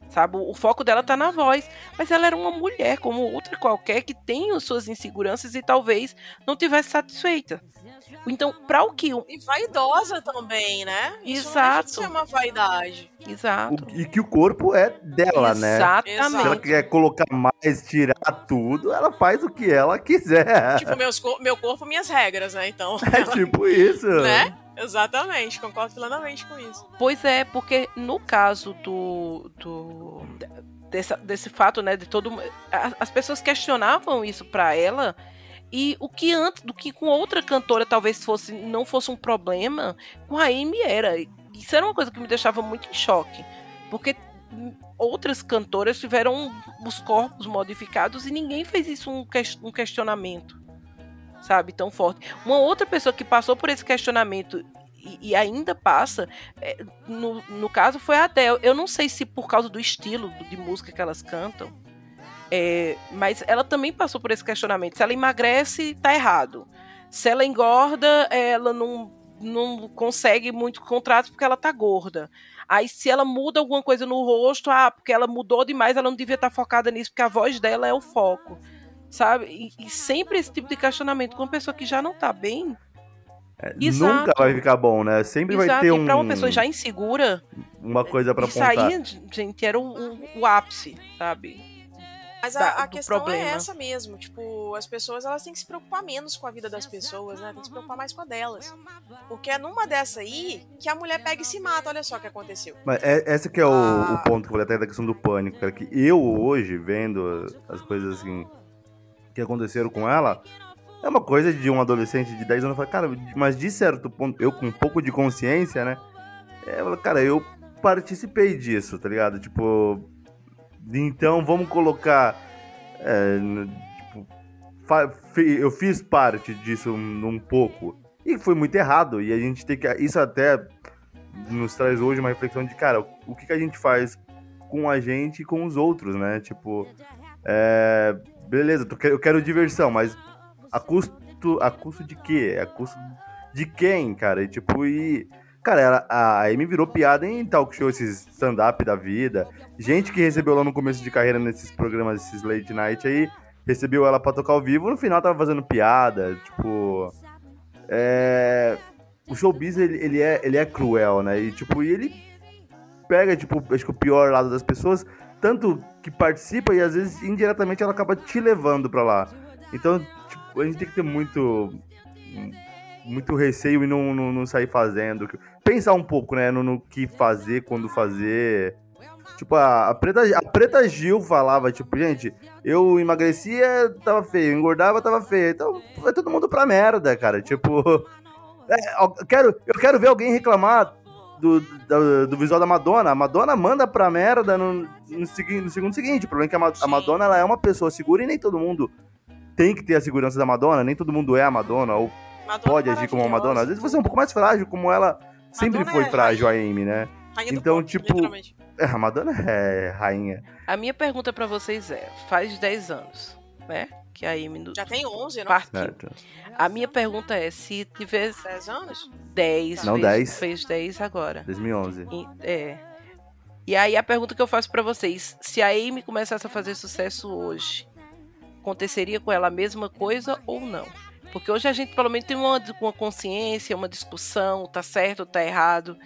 Sabe? O foco dela tá na voz. Mas ela era uma mulher, como outra qualquer, que tem as suas inseguranças e talvez não tivesse satisfeita. Então, para o que. E vaidosa também, né? Isso Exato. de ser uma vaidade. Exato. O- e que o corpo é dela, né? Exatamente. Se ela quer colocar mais, tirar tudo, ela faz o que ela quiser. Tipo, meus meu corpo, minhas regras, né? Então, É tipo isso. né? Exatamente, concordo plenamente com isso. Pois é, porque no caso do. do dessa- desse fato, né, de todo. As pessoas questionavam isso pra ela. E o que antes, do que com outra cantora talvez fosse não fosse um problema, com a Amy era. Isso era uma coisa que me deixava muito em choque. Porque outras cantoras tiveram os corpos modificados e ninguém fez isso um questionamento. Sabe, tão forte. Uma outra pessoa que passou por esse questionamento e, e ainda passa, é, no, no caso foi a Adele. Eu não sei se por causa do estilo de música que elas cantam, é, mas ela também passou por esse questionamento. Se ela emagrece, tá errado. Se ela engorda, ela não, não consegue muito contrato porque ela tá gorda. Aí se ela muda alguma coisa no rosto, ah, porque ela mudou demais, ela não devia estar focada nisso, porque a voz dela é o foco. Sabe? E, e sempre esse tipo de questionamento com uma pessoa que já não tá bem. Exato. Nunca vai ficar bom, né? Sempre vai Exato. ter E um, pra uma pessoa já insegura, uma coisa pra isso apontar. aí, gente, era o, o- o ápice, sabe? Mas Da- a, a do questão problema. é essa mesmo. Tipo, as pessoas elas têm que se preocupar menos com a vida das pessoas, né? Tem que se preocupar mais com a delas. Porque é numa dessa aí que a mulher pega e se mata. Olha só o que aconteceu. Mas é, esse que é o, Ah. o ponto que eu falei até da questão do pânico, cara. Que eu hoje, vendo as coisas assim que aconteceram com ela, é uma coisa de um adolescente de 10 anos. Falo, cara, mas de certo ponto, eu com um pouco de consciência, né? É, cara, eu participei disso, tá ligado? Tipo, então vamos colocar. é, tipo, eu fiz parte disso um, um pouco. E foi muito errado. E a gente tem que. Isso até nos traz hoje uma reflexão de, cara, o que, que a gente faz com a gente e com os outros, né? Tipo, é, beleza, eu quero diversão, mas a custo, a custo de quê? A custo de quem, cara? E tipo, e. Cara, a Amy virou piada em talk show, esses stand-up da vida. Gente que recebeu lá no começo de carreira nesses programas, esses late night aí, recebeu ela pra tocar ao vivo, no final tava fazendo piada, tipo. É. O showbiz, ele, ele, é, ele é cruel, né? E, tipo, e ele pega, tipo, acho que o pior lado das pessoas, tanto que participa e às vezes indiretamente ela acaba te levando pra lá. Então, tipo, a gente tem que ter muito. Muito receio e não, não, não sair fazendo. Pensar um pouco, né, no, no que fazer, quando fazer. Tipo, a, a, Preta, a Preta Gil falava, tipo, gente, eu emagrecia, tava feio, engordava, tava feio. Então, vai todo mundo pra merda, cara. Tipo, é, eu, quero, eu quero ver alguém reclamar do, do, do visual da Madonna. A Madonna manda pra merda no, no, segui- no segundo seguinte. O problema é que a, Ma- a. Madonna ela é uma pessoa segura e nem todo mundo tem que ter a segurança da Madonna, nem todo mundo é a Madonna, ou Madonna pode agir como uma Madonna. Às vezes você é um pouco mais frágil, como ela sempre Madonna foi é frágil a Amy, né? Rainha do Então, pop, tipo. É, A Madonna é rainha. A minha pergunta pra vocês é: faz 10 anos, né? Que a Amy no- Já tem 11, não? partiu. Certo. A minha pergunta é: se tivesse 10 anos? 10, Não, fez, 10. fez 10 agora. 2011. E- é. E aí a pergunta que eu faço pra vocês: se a Amy começasse a fazer sucesso hoje, aconteceria com ela a mesma coisa ou não? Porque hoje a gente pelo menos tem uma, uma consciência, uma discussão, tá certo, tá errado.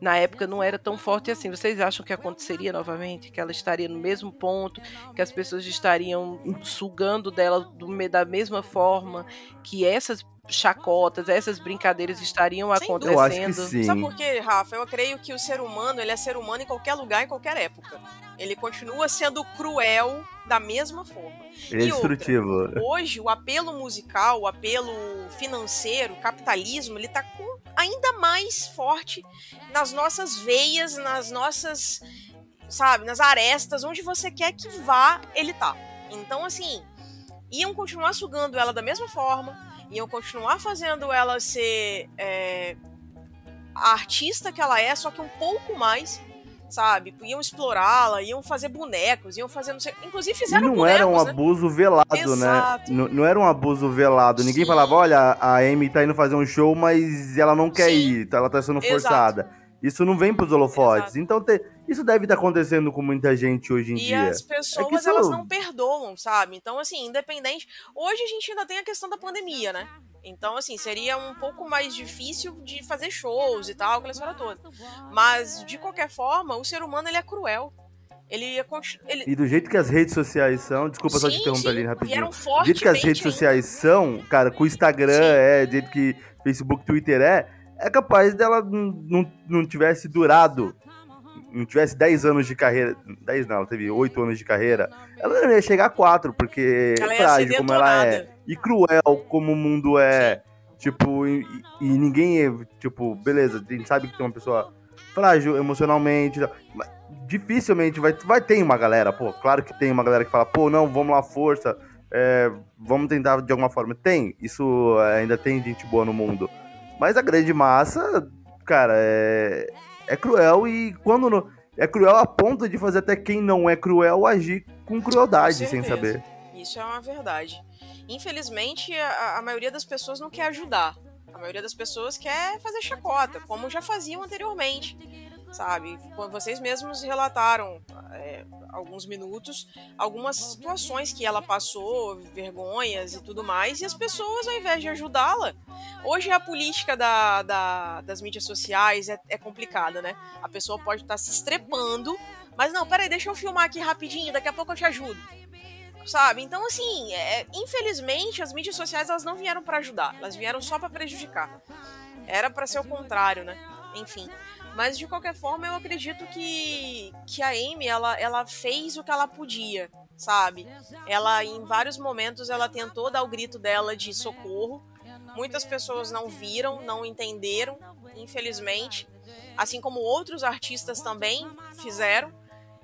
Na época não era tão forte assim. Vocês acham que aconteceria novamente? Que ela estaria no mesmo ponto? Que as pessoas estariam sugando dela do da mesma forma? Que essas chacotas, essas brincadeiras estariam Sem dúvida. Eu acho que acontecendo? sim. Sabe por quê, Rafa? Eu creio que o ser humano, ele é ser humano em qualquer lugar, em qualquer época. Ele continua sendo cruel da mesma forma. Ele é E outra? destrutivo. Hoje, o apelo musical, o apelo financeiro, o capitalismo, ele tá com ainda mais forte nas nossas veias, nas nossas, sabe, nas arestas, onde você quer que vá, ele tá. Então, assim, iam continuar sugando ela da mesma forma, iam continuar fazendo ela ser é, a artista que ela é, só que um pouco mais, sabe? Iam explorá-la, iam fazer bonecos, iam fazer não sei. Inclusive E fizeram não bonecos, era um né? abuso velado, Exato. né? Não, não era um abuso velado. Ninguém Sim. falava, olha, a Amy tá indo fazer um show, mas ela não quer Sim. ir, tá- ela tá sendo Exato. Isso não vem pros holofotes. Exato. Então, te- isso deve estar acontecendo com muita gente hoje em E dia. as pessoas, isso- elas não perdoam, sabe? Então, assim, independente. Hoje a gente ainda tem a questão da pandemia, né? Então, assim, seria um pouco mais difícil de fazer shows e tal, aquela história toda. Mas, de qualquer forma, o ser humano, ele é cruel. Ele continu- ele E do jeito que as redes sociais são, desculpa só te Sim, interromper sim, ali rapidinho. Do jeito que as redes ainda. sociais são, cara, com o Instagram Sim. é, do jeito que Facebook, Twitter é, é capaz dela não, não, tivesse durado, não tivesse 10 anos de carreira, 10 não, ela teve 8 anos de carreira, ela não ia chegar a 4, porque Ela é frágil como ela é, e cruel como o mundo é, tipo, e, e ninguém é, tipo, beleza, a gente sabe que tem uma pessoa frágil emocionalmente, mas dificilmente vai, vai ter uma galera, pô, claro que tem uma galera que fala, pô, não, vamos lá, força, é, vamos tentar de alguma forma. Tem, isso ainda tem gente boa no mundo. Mas a grande massa, cara, é, é cruel e quando não, é cruel a ponto de fazer até quem não é cruel agir com crueldade, Com sem saber. Isso é uma verdade. Infelizmente, a, a maioria das pessoas não quer ajudar. A maioria das pessoas quer fazer chacota, como já faziam anteriormente. Sabe? Vocês mesmos relataram é, alguns minutos algumas situações que ela passou, vergonhas e tudo mais, e as pessoas, ao invés de ajudá-la, hoje a política da- da- das mídias sociais é, é complicada, né? A pessoa pode estar se estrepando, mas não, peraí, deixa eu filmar aqui rapidinho, daqui a pouco eu te ajudo sabe? Então, assim, é, infelizmente, as mídias sociais elas não vieram pra ajudar, elas vieram só pra prejudicar. Era pra ser o contrário, né? Enfim. Mas de qualquer forma, eu acredito que, que a Amy ela, ela fez o que ela podia, sabe? Ela em vários momentos ela tentou dar o grito dela de socorro. Muitas pessoas não viram, não entenderam, infelizmente, assim como outros artistas também fizeram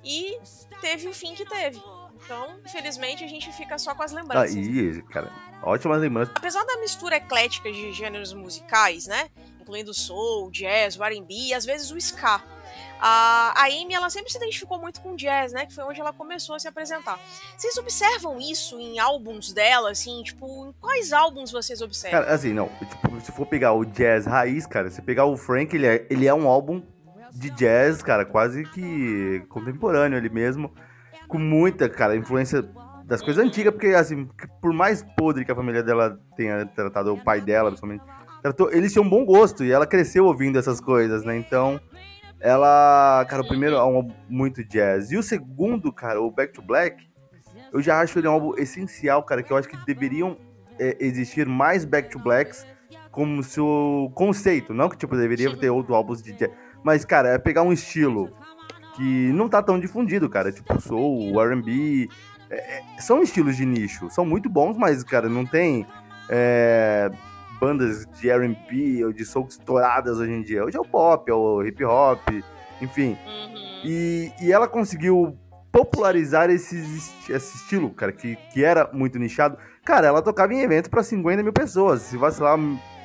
e teve o fim que teve. Então, infelizmente, a gente fica só com as Ah, lembranças. e, cara, ótimas lembranças. Apesar da mistura eclética de gêneros musicais, né? Incluindo soul, jazz, R&B e às vezes o ska. A, Amy, ela sempre se identificou muito com jazz, né? Que foi onde ela começou a se apresentar. Vocês observam isso em álbuns dela, assim? Tipo, em quais álbuns vocês observam? Cara, assim, não, tipo, se for pegar o jazz raiz, cara, se pegar o Frank, ele é, ele é um álbum de jazz, cara, quase que contemporâneo ele mesmo, com muita, cara, influência das coisas antigas, porque, assim, por mais podre que a família dela tenha tratado o pai dela, principalmente, eles tinham um bom gosto e ela cresceu ouvindo essas coisas, né? Então, ela, cara, o primeiro é um álbum muito jazz. E o segundo, cara, o Back to Black, eu já acho ele um álbum essencial, cara, que eu acho que deveriam é, existir mais Back to Blacks como seu conceito. Não que, tipo, deveria ter outros álbuns de jazz. Mas, cara, é pegar um estilo que não tá tão difundido, cara. Tipo, soul, o R&B... é, é, são estilos de nicho. São muito bons, mas, cara, não tem... é, bandas de R&B ou de soul estouradas hoje em dia. Hoje é o pop, é o hip hop, enfim. Uhum. E, e ela conseguiu popularizar esse, esse estilo, cara, que, que era muito nichado. Cara, ela tocava em evento pra 50 mil pessoas. Se vacilar,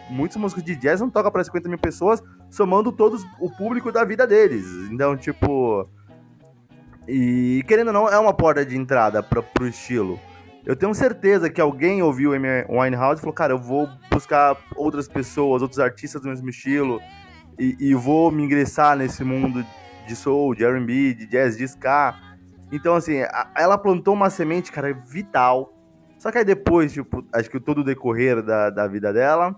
muitos músicos de jazz não tocam pra 50 mil pessoas somando todos o público da vida deles. Então, tipo. E querendo ou não, é uma porta de entrada pra, pro estilo. Eu tenho certeza que alguém ouviu Amy Winehouse e falou, cara, eu vou buscar outras pessoas, outros artistas do mesmo estilo e, e vou me ingressar nesse mundo de soul, de R&B, de jazz, de ska. Então, assim, a- ela plantou uma semente, cara, vital. Só que aí depois, tipo, acho que todo o decorrer da, da vida dela,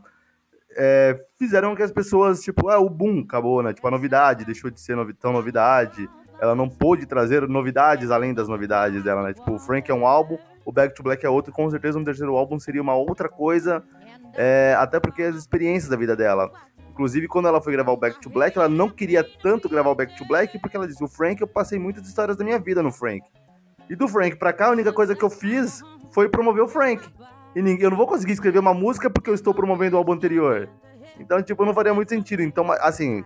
é, fizeram que as pessoas, tipo, ah, o boom acabou, né? Tipo, a novidade deixou de ser novi tão novidade. Ela não pôde trazer novidades além das novidades dela, né? Tipo, o Frank é um álbum, o Back to Black é outro, com certeza um terceiro álbum seria uma outra coisa, é, até porque as experiências da vida dela. Inclusive, quando ela foi gravar o Back to Black, ela não queria tanto gravar o Back to Black, porque ela disse, o Frank, eu passei muitas histórias da minha vida no Frank. E do Frank pra cá, a única coisa que eu fiz foi promover o Frank. E ninguém, eu não vou conseguir escrever uma música porque eu estou promovendo o álbum anterior. Então, tipo, não faria muito sentido. Então, assim,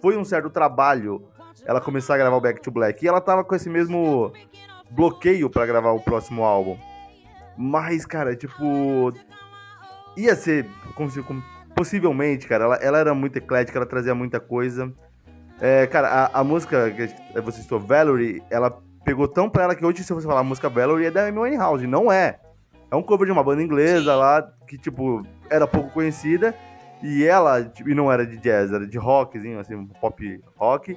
foi um certo trabalho ela começar a gravar o Back to Black. E ela tava com esse mesmo bloqueio pra gravar o próximo álbum. Mas, cara, tipo. Ia ser. possivelmente, cara. Ela, ela era muito eclética, ela trazia muita coisa. É, cara, a, a música que você citou, Valerie, ela pegou tão pra ela que hoje, se você falar a música Valerie, é da Amy Winehouse. Não é. É um cover de uma banda inglesa Sim. lá, que, tipo, era pouco conhecida. E ela, tipo, e não era de jazz, era de rockzinho, assim, pop rock.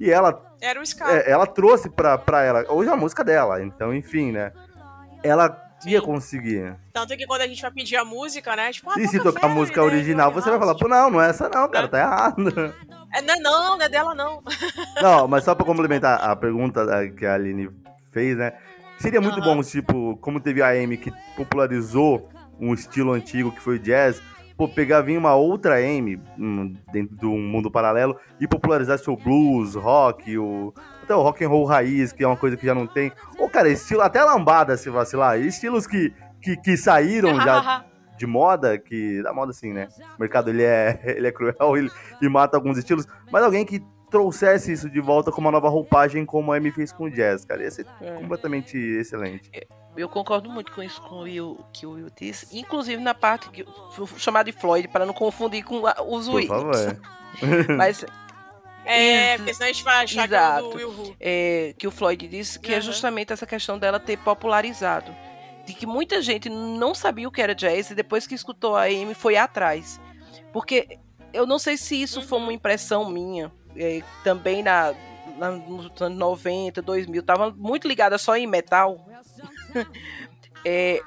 E ela Era o Ska. é, ela trouxe pra, pra ela. Hoje é a música dela, então, enfim, né? Ela ia Sim. conseguir. Tanto que quando a gente vai pedir a música, né? Tipo, ah, E se toca tocar a música né, original, você vai falar, pô, não, não é essa não, cara, Né? tá errado. É, não, não, não é dela, não. Não, mas só pra complementar a pergunta da- que a Aline fez, né? Seria muito Aham. bom, tipo, como teve a Amy que popularizou um estilo antigo que foi o jazz, pô, pegar vir uma outra Amy hum, dentro de um mundo paralelo e popularizar seu blues, rock, o até o rock and roll raiz, que é uma coisa que já não tem. Ou, cara, estilo até lambada, se vacilar, estilos que, que, que saíram já de moda, que da moda assim, né? O mercado ele é, ele é cruel ele, e mata alguns estilos, mas alguém que trouxesse isso de volta com uma nova roupagem, como a Amy fez com o jazz, cara. Ia ser É. completamente excelente. Eu concordo muito com isso com o Will, que o Will disse. Inclusive na parte que vou chamar de Floyd, para não confundir com a- os Por Wills. favor. Mas É, Ex- porque senão a gente vai achar que é Exato. do Will é, que o Floyd disse que é Aham. justamente essa questão dela ter popularizado. De que muita gente não sabia o que era jazz e depois que escutou a Amy foi atrás. Porque eu não sei se isso foi uma impressão minha. É, também na, na, nos anos 90, 2000, tava muito ligada só em metal. É,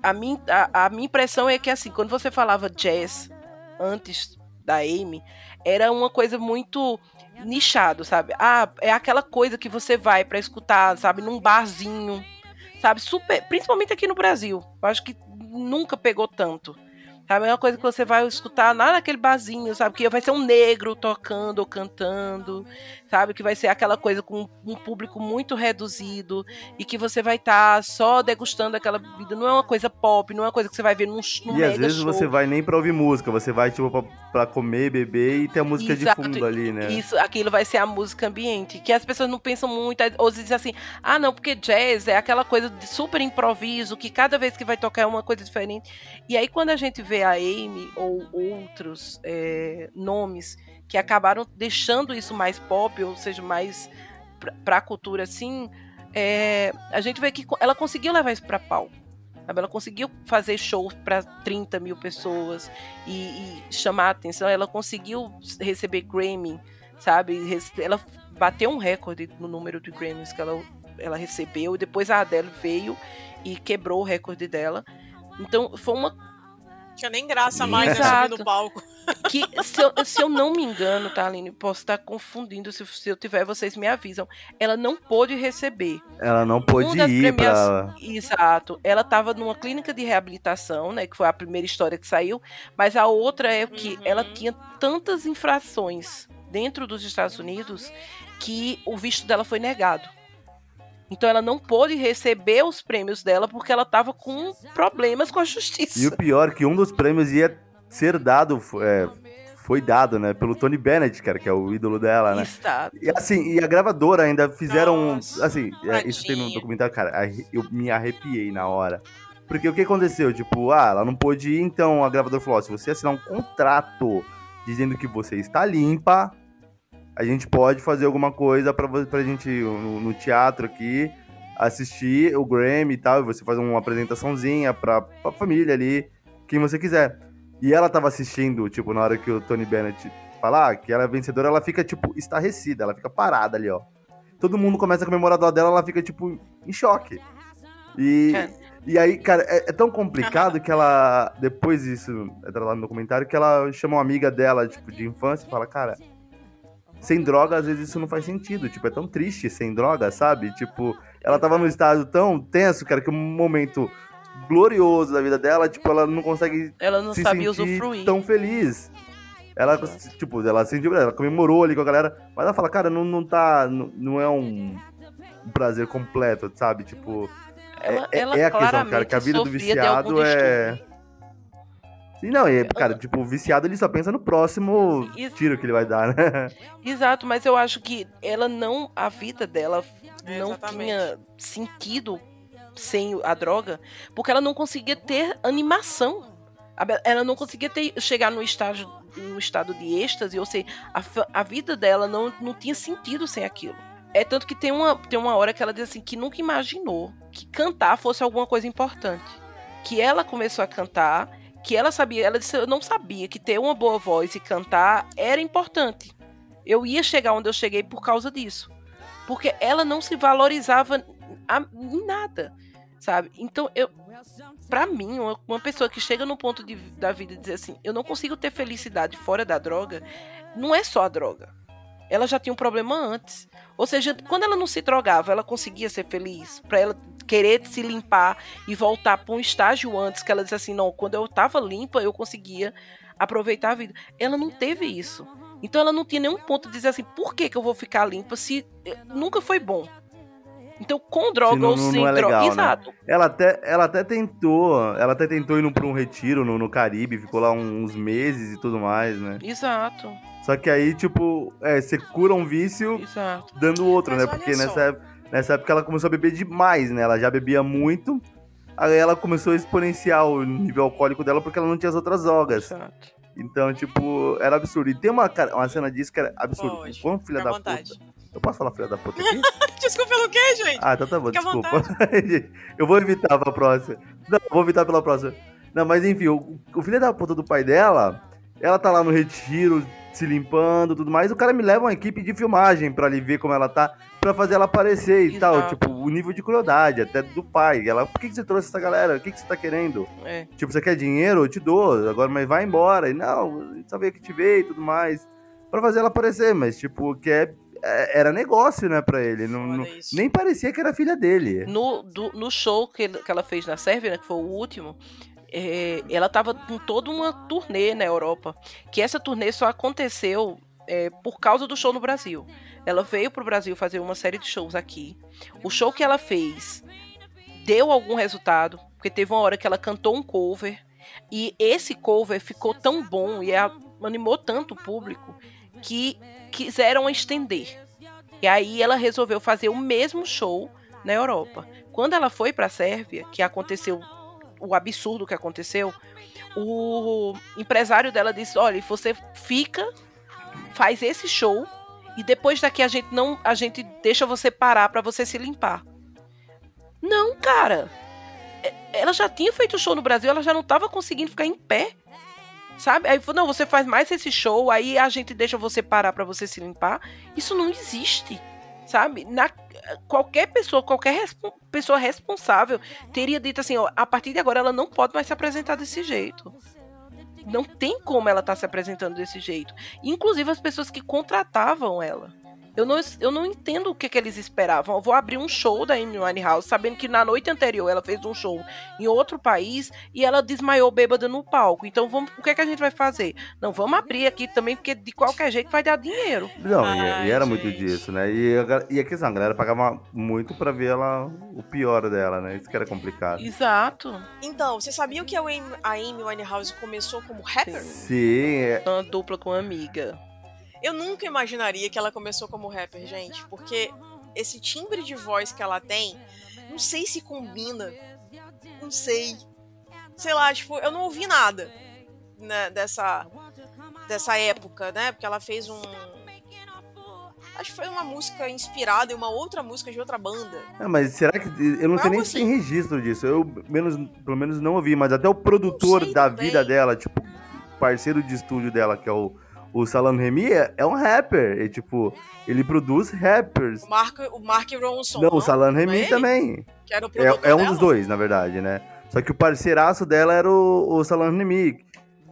a, minha, a, a minha impressão é que assim, quando você falava jazz antes da Amy, era uma coisa muito nichado, sabe? Ah, é aquela coisa que você vai pra escutar, sabe, num barzinho, sabe? Super, principalmente aqui no Brasil. Eu acho que nunca pegou tanto. É uma coisa que você vai escutar lá naquele barzinho, sabe? Que vai ser um negro tocando ou cantando, sabe? Que vai ser aquela coisa com um público muito reduzido e que você vai estar só degustando aquela bebida. Não é uma coisa pop, não é uma coisa que você vai ver num, num E às vezes show. você vai nem pra ouvir música, você vai, tipo, pra, pra comer, beber e ter a música Exato. de fundo ali, né? Isso, aquilo vai ser a música ambiente, que as pessoas não pensam muito, ou dizem assim, ah não, porque jazz é aquela coisa de super improviso, que cada vez que vai tocar é uma coisa diferente. E aí quando a gente vê a Amy ou outros é, nomes que acabaram deixando isso mais pop, ou seja, mais pra, pra cultura assim, é, a gente vê que ela conseguiu levar isso pra pau. Ela conseguiu fazer shows para 30 mil pessoas e, e chamar a atenção. Ela conseguiu receber Grammy, sabe? Ela bateu um recorde no número de Grammys que ela, ela recebeu. E depois a Adele veio e quebrou o recorde dela. Então foi uma Tinha nem graça mais, né? Subir no palco. que, se eu, se eu não me engano, tá, Aline? Posso estar confundindo. Se, se eu tiver, vocês me avisam. Ela não pôde receber. Ela não pôde Uma ir pra... premiações- Exato. Ela estava numa clínica de reabilitação, né? Que foi a primeira história que saiu. Mas a outra é que Uhum. ela tinha tantas infrações dentro dos Estados Unidos que o visto dela foi negado. Então ela não pôde receber os prêmios dela porque ela estava com problemas com a E justiça. o pior é que um dos prêmios ia ser dado, é, foi dado, né, pelo Tony Bennett, cara, que é o ídolo dela, né? Está. E assim, e a gravadora ainda fizeram. Nossa, assim, é, isso tem no documentário, cara. Eu me arrepiei na hora. Porque o que aconteceu? Tipo, ah, ela não pôde ir, então a gravadora falou: ó, se você assinar um contrato dizendo que você está limpa, a gente pode fazer alguma coisa pra, vo- pra gente no, no teatro aqui, assistir o Grammy e tal, e você faz uma apresentaçãozinha pra, pra família ali, quem você quiser. E ela tava assistindo, tipo, na hora que o Tony Bennett falar que ela é vencedora, ela fica, tipo, estarrecida, ela fica parada ali, ó. Todo mundo começa a comemorar lado dela, ela fica, tipo, em choque. E, Cara. e aí, cara, é, é tão complicado que ela, depois disso, entra lá no documentário, que ela chama uma amiga dela, tipo, de infância e fala, cara, sem droga, às vezes isso não faz sentido. Tipo, é tão triste sem droga, sabe? Tipo, ela tava num estado tão tenso, cara, que um momento glorioso da vida dela, tipo, ela não consegue Ela não se sabia sentir usufruir. tão feliz. Ela, tipo, ela sentiu, ela comemorou ali com a galera, mas ela fala, cara, não, não tá, não, não é um, prazer completo, sabe? Tipo, Ela, é, ela é a questão, cara, que a vida do viciado é... Sim, não, e, cara, tipo, o viciado ele só pensa no próximo Isso. tiro que ele vai dar, né? Exato, mas eu acho que ela não. A vida dela É, não exatamente. tinha sentido sem a droga, porque ela não conseguia ter animação. Ela não conseguia ter, chegar no estágio, no estado de êxtase, ou seja, a, a vida dela não, não tinha sentido sem aquilo. É tanto que tem uma, tem uma hora que ela diz assim que nunca imaginou que cantar fosse alguma coisa importante. Que ela começou a cantar, que ela sabia, ela disse, eu não sabia que ter uma boa voz e cantar era importante. Eu ia chegar onde eu cheguei por causa disso. Porque ela não se valorizava em nada, sabe? Então, eu, para mim, uma, pessoa que chega no ponto de- da vida e dizer assim, eu não consigo ter felicidade fora da droga, não é só a droga. Ela já tinha um problema antes. Ou seja, quando ela não se drogava, ela conseguia ser feliz. Pra ela querer se limpar e voltar para um estágio antes que ela disse assim, não, quando eu tava limpa, eu conseguia aproveitar a vida. Ela não teve isso. Então ela não tinha nenhum ponto de dizer assim, por que, que eu vou ficar limpa se eh, nunca foi bom? Então, com droga ou sem não é droga. legal, né? Exato. Ela até, ela até tentou, ela até tentou ir para um retiro no, no Caribe, ficou lá uns meses e tudo mais, né? Exato. Só que aí, tipo, é, você cura um vício Exato. dando outro, Mas né? Porque nessa, época- nessa época ela começou a beber demais, né? Ela já bebia muito. Aí ela começou a exponenciar o nível alcoólico dela porque ela não tinha as outras drogas. Exato. Então, tipo, era absurdo. E tem uma, uma cena disso que era absurdo. Pode, Quão filha da vontade. puta. Eu posso falar filha da puta aqui? Desculpa pelo quê, gente? Ah, então tá bom, Fica desculpa. eu vou evitar pra próxima. Não, vou evitar pela próxima. Não, mas enfim, o, o filho da puta do pai dela, ela tá lá no retiro, se limpando tudo mais. O cara me leva uma equipe de filmagem pra ali ver como ela tá, pra fazer ela aparecer e tal. Exato. Tipo, o nível de crueldade, até do pai. Ela, por que, que você trouxe essa galera? O que, que você tá querendo? É. Tipo, você quer dinheiro? Eu te dou, agora, mas vai embora. E não, só veio que te ver e tudo mais. Pra fazer ela aparecer, mas, tipo, que é, é- era negócio, né, pra ele. Não, não- nem parecia que era filha dele. No, do- no show que, ele- que ela fez na Sérvia, né, que foi o último, é, ela tava com toda uma turnê na Europa. Que essa turnê só aconteceu é, por causa do show no Brasil. Ela veio pro Brasil fazer uma série de shows aqui. O show que ela fez deu algum resultado, porque teve uma hora que ela cantou um cover. E esse cover ficou tão bom e animou tanto o público que quiseram estender. E aí ela resolveu fazer o mesmo show na Europa. Quando ela foi para a Sérvia, que aconteceu o absurdo que aconteceu, o empresário dela disse: "Olha, você fica, faz esse show e depois daqui a gente não, a gente deixa você parar para você se limpar". Não, cara. Ela já tinha feito show no Brasil, ela já não estava conseguindo ficar em pé. Sabe? Aí falou, não, você faz mais esse show, aí a gente deixa você parar pra você se limpar. Isso não existe. Sabe? Na, qualquer pessoa, qualquer pessoa responsável teria dito assim, ó, a partir de agora ela não pode mais se apresentar desse jeito. Não tem como ela estar se apresentando desse jeito. Inclusive as pessoas que contratavam ela. Eu não, eu não entendo o que, que eles esperavam. Eu vou abrir um show da Amy Winehouse, sabendo que na noite anterior ela fez um show em outro país e ela desmaiou bêbada no palco. Então vamos, o que, é que a gente vai fazer? Não, vamos abrir aqui também, porque de qualquer jeito vai dar dinheiro. Não, e, Ai, e era muito disso, né? E e a questão, a galera pagava muito pra ver ela, o pior dela, né? Isso que era complicado. Exato. Então, você sabia que a Amy, a Amy Winehouse começou como rapper? Sim, é- Uma dupla com uma amiga. Eu nunca imaginaria que ela começou como rapper, gente, porque esse timbre de voz que ela tem, não sei se combina. Não sei. Sei lá, tipo, eu não ouvi nada né, dessa dessa época, né? Porque ela fez um. Acho que foi uma música inspirada em uma outra música de outra banda. Ah, mas será que. Eu não sei nem se tem assim. registro disso. Eu menos, pelo menos não ouvi, mas até o produtor da vida dela, tipo, parceiro de estúdio dela, que é o, o Salam Remy, é, é um rapper. E, tipo, ele produz rappers. O Mark, o Mark Ronson. Não, o Salam Não é Remy ele? também. Que era o É, é um dos dois, na verdade, né? Só que o parceiraço dela era o, o Salam Remy.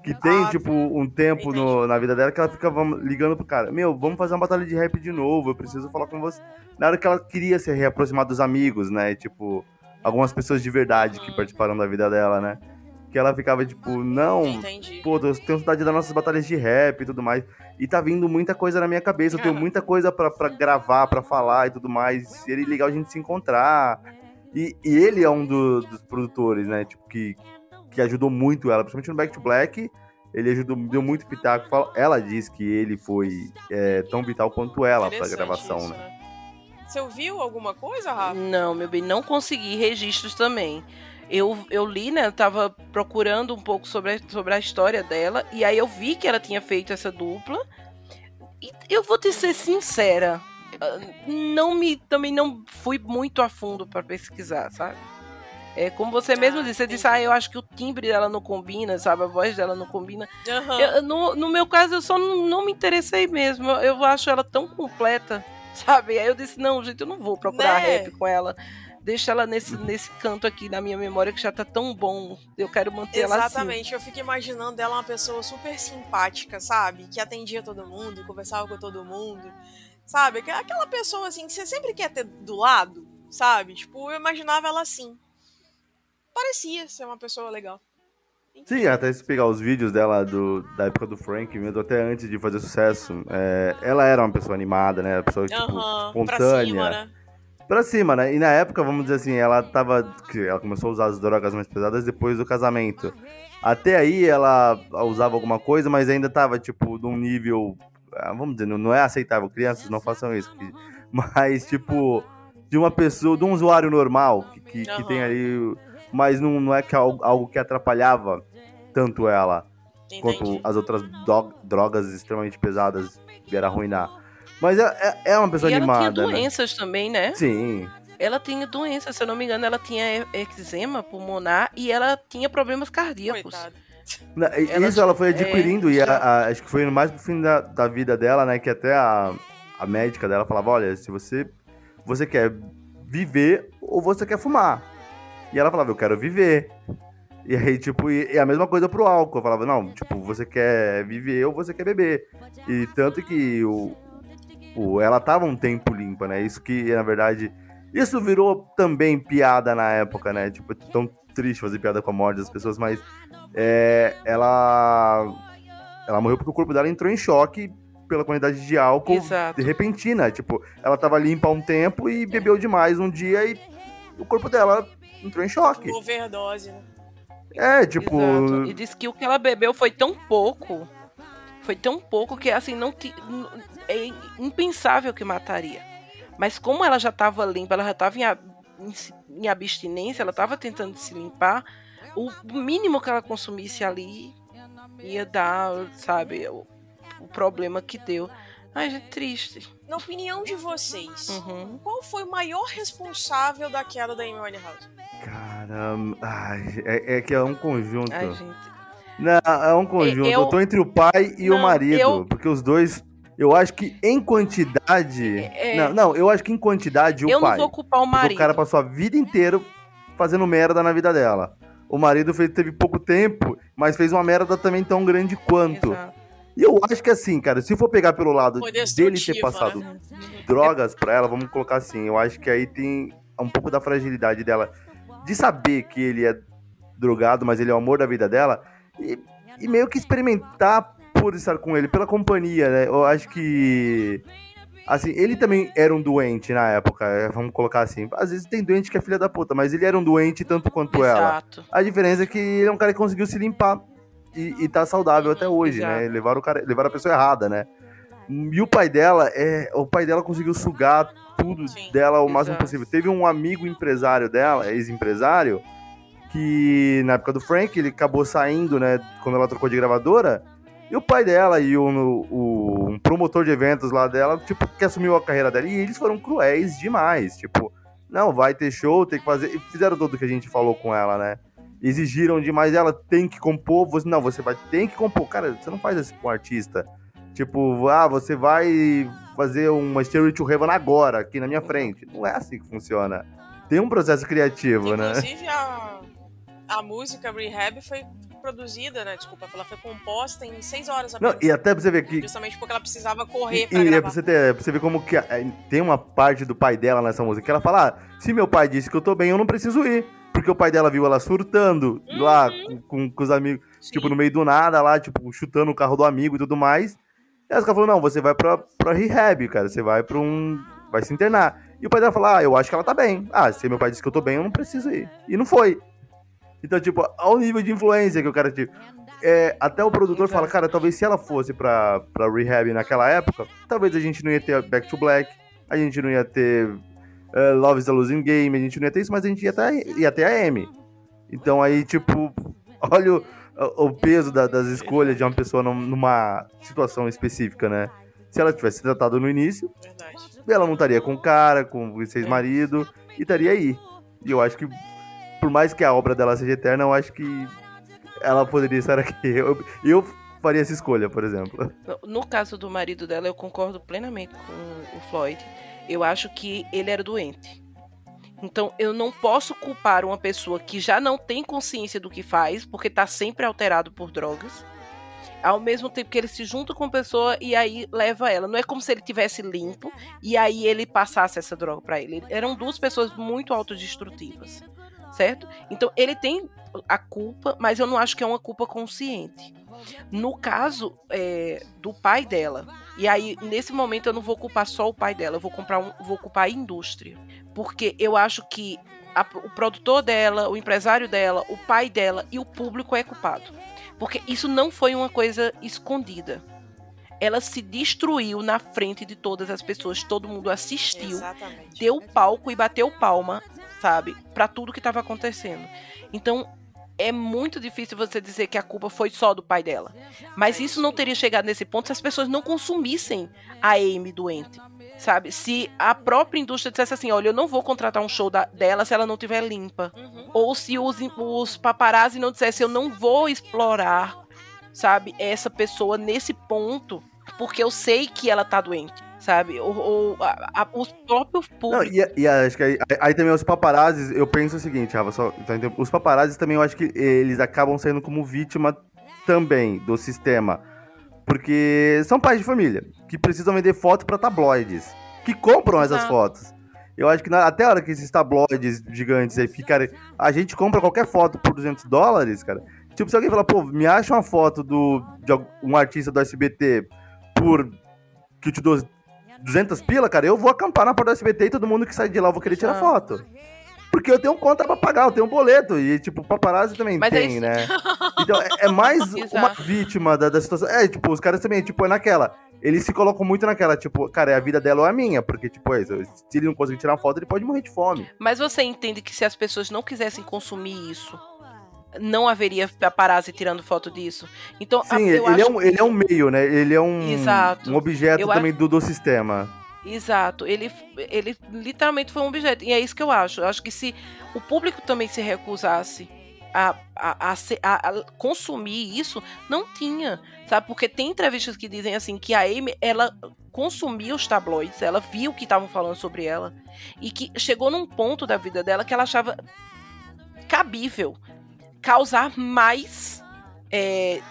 Que tem, Ah, tipo, um tempo no- na vida dela que ela ficava ligando pro cara. Meu, vamos fazer uma batalha de rap de novo, eu preciso falar com você. Na hora que ela queria se reaproximar dos amigos, né? E, tipo, algumas pessoas de verdade que Hum. participaram da vida dela, né? Que ela ficava, tipo, não, Entendi. pô, eu tenho saudade das nossas batalhas de rap e tudo mais. E tá vindo muita coisa na minha cabeça. Eu tenho muita coisa pra, pra gravar, pra falar e tudo mais. Seria legal a gente se encontrar. E, e ele é um do- dos produtores, né? Tipo, que, que ajudou muito ela, principalmente no Back to Black. Ele ajudou, deu muito pitaco. Ela diz que ele foi é, tão vital quanto ela pra gravação, isso, né? né? Você ouviu alguma coisa, Rafa? Não, meu bem, não consegui registros também. Eu, eu li, né? Eu tava procurando um pouco sobre a, sobre a história dela. E aí eu vi que ela tinha feito essa dupla. E eu vou te ser sincera. ah, Não me. Também não fui muito a fundo pra pesquisar, sabe? É como você mesmo Ah, disse, você disse, ah, eu acho que o timbre dela não combina, sabe? A voz dela não combina. Aham. Eu- no, no meu caso, eu só não, não me interessei mesmo. Eu, eu acho ela tão completa, sabe? Aí eu disse, não, gente, eu não vou procurar Né? rap com ela. Deixa ela nesse, nesse canto aqui na minha memória que já tá tão bom. Eu quero manter ela assim. Exatamente, eu fico imaginando ela uma pessoa super simpática, sabe? Que atendia todo mundo, conversava com todo mundo, sabe? Aquela- Aquela pessoa assim que você sempre quer ter do lado, sabe? Tipo, eu imaginava ela assim. Parecia ser uma pessoa legal. Sim, até se pegar os vídeos dela do, da época do Frank, mesmo até antes de fazer sucesso, é, ela era uma pessoa animada, né? Uma pessoa, tipo, Aham, pra espontânea. cima, né? Pra cima, né? E na época, vamos dizer assim, ela tava. que Ela começou a usar as drogas mais pesadas depois do casamento. Até aí ela usava alguma coisa, mas ainda tava, tipo, num nível. ah, Vamos dizer, não- é aceitável. Crianças, não façam isso. que- Mas, tipo, de uma pessoa, de um usuário normal, que, que, que Aham. tem ali. Mas não, não é que algo, algo que atrapalhava tanto ela quanto Entendi. as outras drogas extremamente pesadas vieram arruinar. Mas é, é, é uma pessoa E ela tinha animada, né? doenças também, né? Sim, Ela tinha doenças, se eu não me engano, ela tinha eczema pulmonar e ela tinha problemas cardíacos. Coitada. Ela isso ela foi adquirindo e a- a- acho que foi mais pro fim da, da vida dela, né? Que até a, a médica dela falava, olha, se você, você quer viver ou você quer fumar. E ela falava, eu quero viver. E aí, tipo, e, e a mesma coisa pro álcool. Eu falava, não, tipo, você quer viver ou você quer beber. E tanto que o, o, ela tava um tempo limpa, né? Isso que, na verdade, isso virou também piada na época, né? Tipo, tão triste fazer piada com a morte das pessoas, mas é, ela ela morreu porque o corpo dela entrou em choque pela quantidade de álcool Exato. repentina. Tipo, ela tava limpa há um tempo e bebeu demais um dia e o corpo dela entrou em choque. Overdose, né? É, tipo, Exato. E disse que o que ela bebeu foi tão pouco, foi tão pouco que assim não é impensável que mataria. Mas como ela já estava limpa, ela já estava em, a- em em abstinência, ela estava tentando se limpar, o mínimo que ela consumisse ali ia dar, sabe, o, o problema que deu. Ai, gente, triste. Na opinião de vocês, Uhum. qual foi o maior responsável da queda da Amy Winehouse? caramba, ai, é, é que é um conjunto. Ai, gente. Não, é um conjunto. Eu, Eu- tô entre o pai e o Não, marido. eu- Porque os dois. Eu acho que em quantidade. É- Não, não, eu acho que em quantidade o Eu pai. não vou culpar o marido. o cara passou a vida inteira fazendo merda na vida dela. O marido fez, teve pouco tempo, mas fez uma merda também tão grande quanto. Exato. E eu acho que assim, cara, se for pegar pelo lado dele ter passado né? drogas pra ela, vamos colocar assim, eu acho que aí tem um pouco da fragilidade dela de saber que ele é drogado, mas ele é o amor da vida dela e, e meio que experimentar por estar com ele, pela companhia, né? Eu acho que assim, ele também era um doente na época, é, vamos colocar assim. Às vezes tem doente que é filha da puta, mas ele era um doente tanto quanto ela. Exato. A diferença é que ele é um cara que conseguiu se limpar e, e tá saudável até hoje, né? Exato. Levaram, o cara, levaram a pessoa errada, né? E o pai dela, é, o pai dela conseguiu sugar tudo Sim. dela o máximo Exato. possível. Teve um amigo empresário dela, ex-empresário, que na época do Frank, ele acabou saindo, né? Quando ela trocou de gravadora. E o pai dela e o, o, um promotor de eventos lá dela, tipo, que assumiu a carreira dela. E eles foram cruéis demais. Tipo, não, vai ter show, tem que fazer. E fizeram tudo que a gente falou com ela, né? Exigiram demais, ela tem que compor. Você, não, você vai tem que compor. Cara, você não faz isso com um artista. Tipo, ah, você vai fazer uma Stereo to Heaven agora, aqui na minha frente. Não é assim que funciona. Tem um processo criativo, né? Inclusive, a, a música Rehab foi produzida, né? Desculpa, ela foi composta em seis horas Não, e até pra você ver que. Justamente porque ela precisava correr E, pra e é gravar. pra você, ter, pra você ver como que a- tem uma parte do pai dela nessa música que ela fala: ah, se meu pai disse que eu tô bem, eu não preciso ir. Porque o pai dela viu ela surtando lá com, com- com os amigos, Sim. tipo, no meio do nada, lá, tipo, chutando o carro do amigo e tudo mais. E ela falou: não, você vai pra, pra rehab, cara. Você vai pra um. Vai se internar. E o pai dela falou: ah, eu acho que ela tá bem. Ah, se meu pai disse que eu tô bem, eu não preciso ir. E não foi. Então, tipo, ao nível de influência que o cara tive. É, até o produtor fala, cara, talvez se ela fosse pra, pra rehab naquela época, talvez a gente não ia ter Back to Black, a gente não ia ter eh, Love is a Losing Game, a gente não ia ter isso, mas a gente ia ter, ia ter a Amy. Então aí, tipo, olha o, o peso da- das escolhas de uma pessoa num- numa situação específica, né? Se ela tivesse tratado no início, Verdade. ela não estaria com o cara, com o ex-marido, e estaria aí. E eu acho que, por mais que a obra dela seja eterna, eu acho que ela poderia estar aqui. Eu, eu faria essa escolha, por exemplo. No- caso do marido dela, eu concordo plenamente com o Floyd. Eu acho que ele era doente. Então, eu não posso culpar uma pessoa que já não tem consciência do que faz, porque tá sempre alterado por drogas. Ao mesmo tempo que ele se junta com a pessoa e aí leva ela. Não é como se ele tivesse limpo e aí ele passasse essa droga pra ele. Eram duas pessoas muito autodestrutivas, certo? Então, ele tem a culpa, mas eu não acho que é uma culpa consciente. No caso é, do pai dela, e aí nesse momento eu não vou culpar só o pai dela, eu vou, comprar um, vou culpar a indústria. Porque eu acho que a- o produtor dela, o empresário dela, o pai dela e o público é culpado. Porque isso não foi uma coisa escondida. Ela se destruiu na frente de todas as pessoas, todo mundo assistiu Exatamente. deu palco e bateu palma, sabe, Pra tudo que estava acontecendo. Então é muito difícil você dizer que a culpa foi só do pai dela. Mas isso não teria chegado nesse ponto se as pessoas não consumissem a Amy doente. Sabe? Se a própria indústria dissesse assim, olha, eu não vou contratar um show da- dela se ela não tiver limpa. Uhum. Ou se os, os paparazzi não dissessem, eu não vou explorar, sabe, essa pessoa nesse ponto, porque eu sei que ela tá doente, sabe? Ou, os próprios Não, públicos. e, e acho que aí, aí também os paparazzis, eu penso o seguinte, Rafa, só, os paparazzis também eu acho que eles acabam saindo como vítima também do sistema. Porque são pais de família que precisam vender foto pra tabloides, que compram essas Exato. fotos. Eu acho que na- até a hora que esses tabloides gigantes aí ficarem. A gente compra qualquer foto por 200 dólares, cara. Tipo, se alguém falar, pô, me acha uma foto do, de um artista do SBT por. que te dou 200 pila, cara, eu vou acampar na porta do SBT e todo mundo que sai de lá eu vou querer tirar foto. Porque eu tenho conta pra pagar, eu tenho um boleto. E, tipo, paparazzi também Mas é tem, isso. né? Então, é, é mais uma Exato. vítima da, da situação. É, tipo, os caras também, tipo, é naquela. Eles se colocam muito naquela, tipo, cara, é a vida dela ou a minha. Porque, tipo, é se ele não conseguir tirar uma foto, ele pode morrer de fome. Mas você entende que se as pessoas não quisessem consumir isso, não haveria paparazzi tirando foto disso? Então, Sim, eu ele, é acho um, ele é um meio, né? Ele é um, Exato. um objeto Eu também do, do sistema. Exato, ele, ele literalmente foi um objeto. E é isso que eu acho. Eu acho que se o público também se recusasse a, a, a, a- consumir isso, não tinha. Sabe? Porque tem entrevistas que dizem assim que a Amy, ela consumia os tabloides, ela via o que estavam falando sobre ela. E que chegou num ponto da vida dela que ela achava cabível causar mais. é,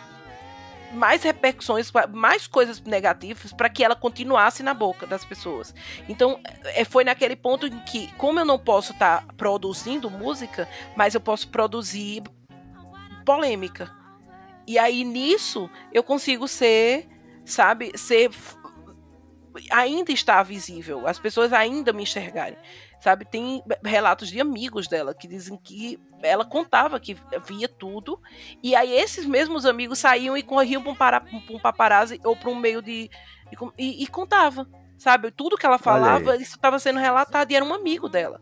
mais repercussões, mais coisas negativas para que ela continuasse na boca das pessoas. Então, é, foi naquele ponto em que, como eu não posso estar produzindo música, mas eu posso produzir polêmica. E aí nisso eu consigo ser, sabe, ser ainda está visível, as pessoas ainda me enxergarem. Sabe, tem relatos de amigos dela que dizem que ela contava que via tudo e aí esses mesmos amigos saíam e corriam para um, um paparazzi ou para um meio de. E, e contava. Sabe? Tudo que ela falava, isso estava sendo relatado e era um amigo dela.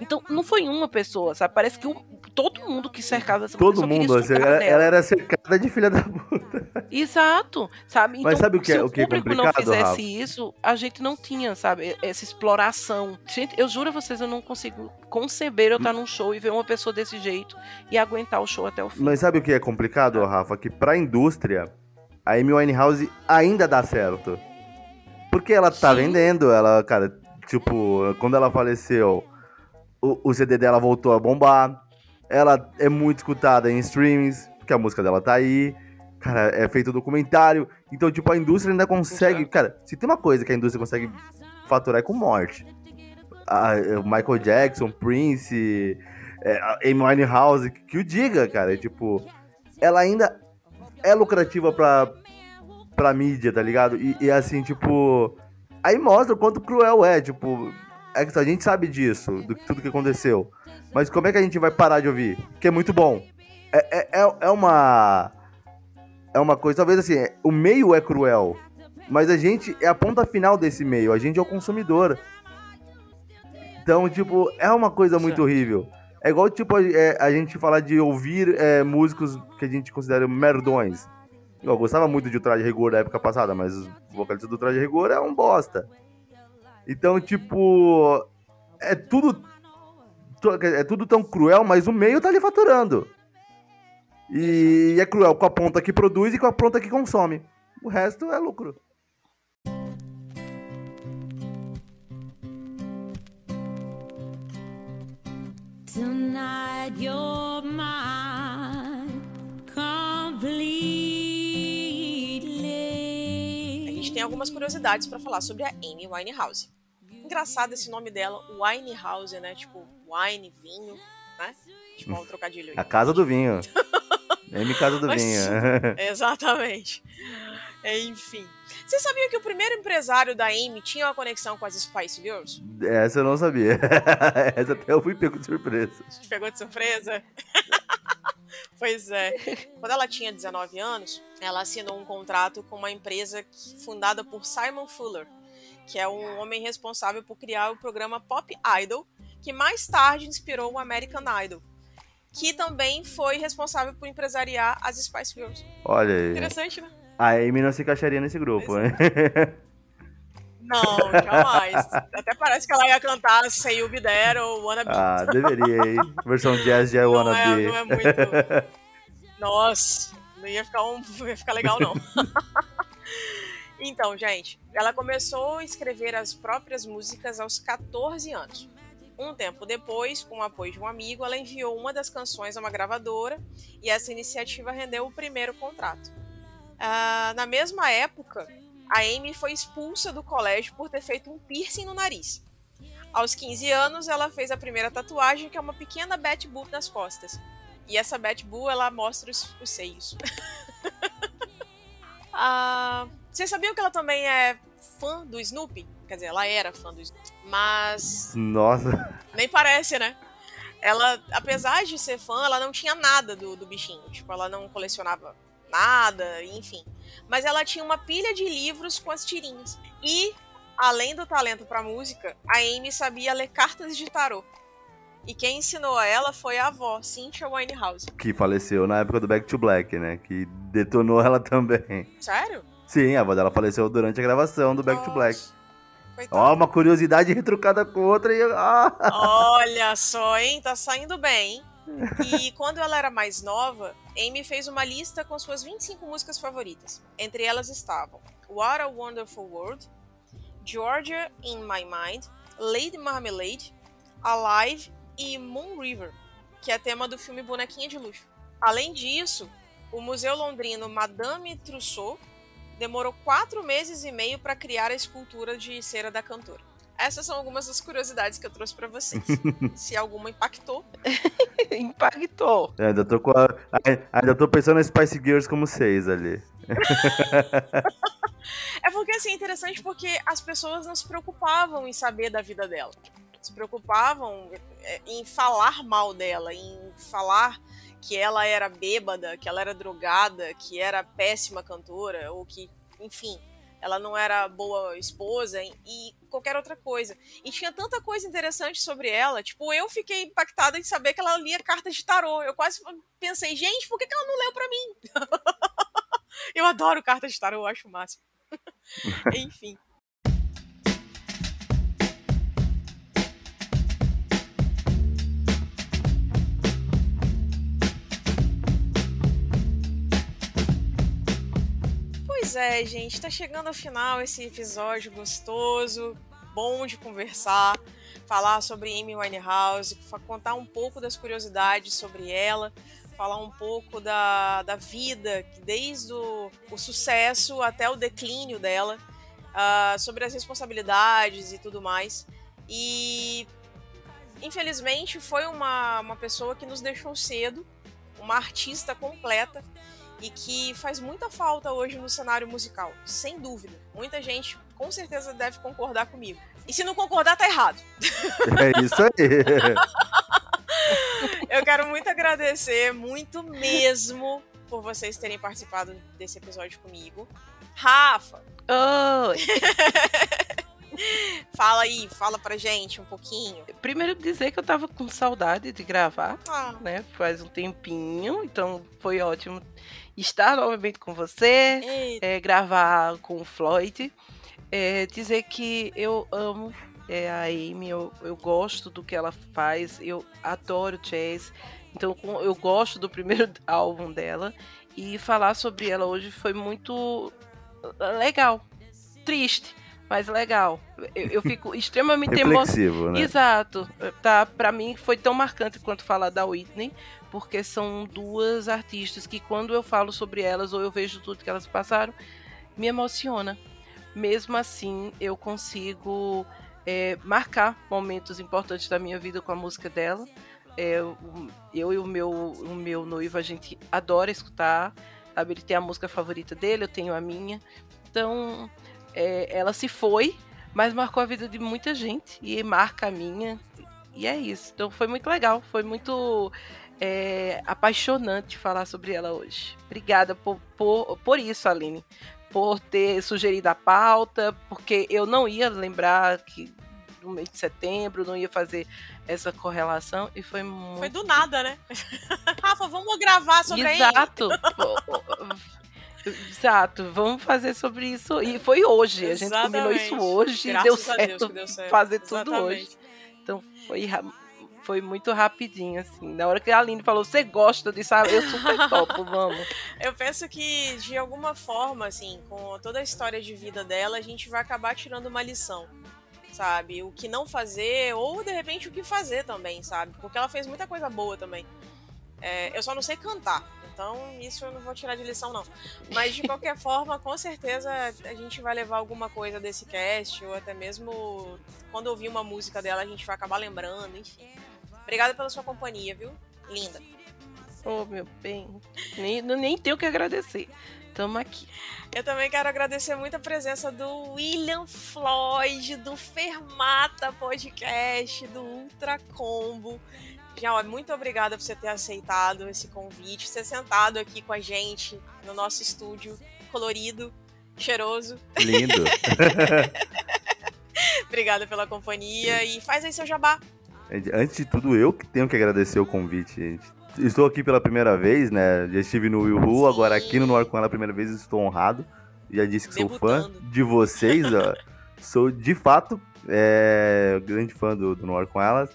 Então, não foi uma pessoa, sabe? Parece que o- todo mundo que cercava essa Todo mulher queria mundo, ela, ela era cercada de filha da puta. Exato, sabe? Então, Mas sabe o que é- se o que é o público não fizesse Rafa? isso, a gente não tinha, sabe? Essa exploração. Gente, eu juro a vocês, eu não consigo conceber eu estar num show e ver uma pessoa desse jeito e aguentar o show até o fim. Mas sabe o que é complicado, Rafa? Que pra indústria, a Amy Winehouse ainda dá certo. Porque ela tá Sim. vendendo, ela, cara, tipo, quando ela faleceu, o, o CD dela voltou a bombar. Ela é muito escutada em streamings, porque a música dela tá aí. Cara, é feito documentário. Então, tipo, a indústria ainda consegue. Cara, se tem uma coisa que a indústria consegue faturar é com morte. A- o Michael Jackson, Prince, é, a Amy Winehouse, que, que o diga, cara. Tipo, ela ainda é lucrativa pra, pra mídia, tá ligado? E, e assim, tipo. Aí mostra o quanto cruel é, tipo. É que a gente sabe disso, do que- tudo que aconteceu. Mas como é que a gente vai parar de ouvir? Que é muito bom. É, é, é, é uma. É uma coisa, talvez assim, é- o meio é cruel. Mas a gente é a ponta final desse meio, a gente é o consumidor. Então, tipo, é uma coisa muito horrível. É igual, tipo, é, a gente falar de ouvir é, músicos que a gente considera merdões. Eu gostava muito de O Traje Rigor da época passada, mas o vocalista do Traje Rigor é um bosta. Então, tipo, é tudo é tudo tão cruel, mas o meio tá ali faturando. E é cruel com a ponta que produz e com a ponta que consome. O resto é lucro. Tonight you're mine tem algumas curiosidades pra falar sobre a Amy Winehouse. Engraçado esse nome dela, Winehouse, né? Tipo, wine, vinho, né? Tipo, um trocadilho aí. A casa do vinho. M Casa do Mas- Vinho. Exatamente. Enfim. Você sabia que o primeiro empresário da Amy tinha uma conexão com as Spice Girls? Essa eu não sabia. Essa até eu fui pego de surpresa. Te pegou de surpresa? pois é. Quando ela tinha 19 anos, ela assinou um contrato com uma empresa fundada por Simon Fuller, que é um homem responsável por criar o programa Pop Idol, que mais tarde inspirou o American Idol, que também foi responsável por empresariar as Spice Girls. Olha aí. Interessante, né? A Amy não se encaixaria nesse grupo, né? Não, jamais. Até parece que ela ia cantar Say You Be There ou Wanna Be. ah, deveria, hein? Versão jazz de I não, Wanna é, Be. não é muito. Nossa, não ia ficar, um, ia ficar legal, não. então, gente, ela começou a escrever as próprias músicas aos 14 anos. Um tempo depois, com o apoio de um amigo, ela enviou uma das canções a uma gravadora e essa iniciativa rendeu o primeiro contrato. Ah, na mesma época, a Amy foi expulsa do colégio por ter feito um piercing no nariz. Aos 15 anos, ela fez a primeira tatuagem, que é uma pequena Betty Boop nas costas. E essa Betty Boo, ela mostra os, os seios. ah, vocês sabiam que ela também é fã do Snoopy? Quer dizer, ela era fã do Snoopy. Mas Nossa. nem parece, né? Ela, apesar de ser fã, ela não tinha nada do, do bichinho. Tipo, ela não colecionava nada, enfim. Mas ela tinha uma pilha de livros com as tirinhas. E, além do talento pra música, a Amy sabia ler cartas de tarô. E quem ensinou a ela foi a avó, Cynthia Winehouse. Que faleceu na época do Back to Black, né? Que detonou ela também. Sério? Sim, a avó dela faleceu durante a gravação do Back to Black. Coitada. Ó, uma curiosidade retrucada com outra e. Ah! Olha só, hein? Tá saindo bem, hein? E quando ela era mais nova, Amy fez uma lista com suas 25 músicas favoritas. Entre elas estavam What a Wonderful World, Georgia in My Mind, Lady Marmalade, Alive e Moon River, que é tema do filme Bonequinha de Luxo. Além disso, o Museu Londrino Madame Trousseau demorou quatro meses e meio para criar a escultura de cera da cantora. Essas são algumas das curiosidades que eu trouxe para vocês. Se alguma impactou, Impactou. Eu Ainda tô, com a- ainda tô pensando em Spice Girls como seis ali. É porque assim, é interessante porque as pessoas não se preocupavam em saber da vida dela. Se preocupavam é, em falar mal dela, em falar que ela era bêbada, que ela era drogada, que era péssima cantora, ou que, enfim, ela não era boa esposa e qualquer outra coisa. E tinha tanta coisa interessante sobre ela, tipo, eu fiquei impactada em saber que ela lia cartas de tarô. Eu quase pensei, gente, por que, ela não leu pra mim? eu adoro cartas de tarô, eu acho o máximo. Enfim. Pois é, gente, tá chegando ao final esse episódio gostoso, bom de conversar, falar sobre Amy Winehouse, contar um pouco das curiosidades sobre ela, falar um pouco da, da vida, desde o, o sucesso até o declínio dela, uh, sobre as responsabilidades e tudo mais. E infelizmente foi uma, uma pessoa que nos deixou cedo, uma artista completa e que faz muita falta hoje no cenário musical, sem dúvida. Muita gente com certeza deve concordar comigo. E se não concordar, tá errado. É isso aí. Eu quero muito agradecer, muito mesmo, por vocês terem participado desse episódio comigo. Rafa! Oi! fala aí, fala pra gente um pouquinho. Primeiro dizer que eu tava com saudade de gravar, Ah, né? Faz um tempinho, então foi ótimo estar novamente com você, é, gravar com o Floyd. É, dizer que eu amo é, a Amy, eu, eu gosto do que ela faz, eu adoro jazz, então eu gosto do primeiro álbum dela. E falar sobre ela hoje foi muito legal. Triste, mas legal. Eu, eu fico extremamente emocionada. Reflexivo, né? Exato. Tá, para mim foi tão marcante quanto falar da Whitney, porque são duas artistas que quando eu falo sobre elas ou eu vejo tudo que elas passaram, me emociona. Mesmo assim, eu consigo é, marcar momentos importantes da minha vida com a música dela. É, eu e o meu, o meu noivo, a gente adora escutar. Sabe? Ele tem a música favorita dele, eu tenho a minha. Então, é, ela se foi, mas marcou a vida de muita gente e marca a minha. E é isso. Então foi muito legal, foi muito é, apaixonante falar sobre ela hoje. Obrigada por, por, por isso, Aline. Por ter sugerido a pauta, porque eu não ia lembrar que no mês de setembro, não ia fazer essa correlação e foi muito. foi do nada, né? Rafa, vamos gravar sobre. Exato. Exato, vamos fazer sobre isso. E foi hoje, a gente combinou isso Exatamente. hoje e Graças deu a Deus certo deu certo. fazer tudo Exatamente. hoje. Então foi, foi muito rapidinho, assim. Na hora que a Aline falou, você gosta disso? Ah, Eu super topo, vamos. Eu penso que, de alguma forma, assim, com toda a história de vida dela, a gente vai acabar tirando uma lição, sabe? O que não fazer, ou de repente o que fazer também, sabe? Porque ela fez muita coisa boa também. É, eu só não sei cantar, então isso eu não vou tirar de lição, não. Mas de qualquer forma, com certeza a gente vai levar alguma coisa desse cast, ou até mesmo quando ouvir uma música dela, a gente vai acabar lembrando, enfim. Obrigada pela sua companhia, viu? Linda. Oh, meu bem. Nem, nem tenho o que agradecer. Tamo aqui. Eu também quero agradecer muito a presença do William Floyd, do Fermata Podcast, do Ultra Combo. Já, ó, muito obrigada por você ter aceitado esse convite, ser sentado aqui com a gente no nosso estúdio colorido, cheiroso. Lindo. Obrigada pela companhia e faz aí seu jabá. Antes de tudo, eu que tenho que agradecer o convite, gente. Estou aqui pela primeira vez, né? Já estive no Will Who, agora aqui no Noir com ela a primeira vez, estou honrado. Já disse que sou fã Debutando. de vocês, ó. Sou de fato é, grande fã do, do Noir com elas.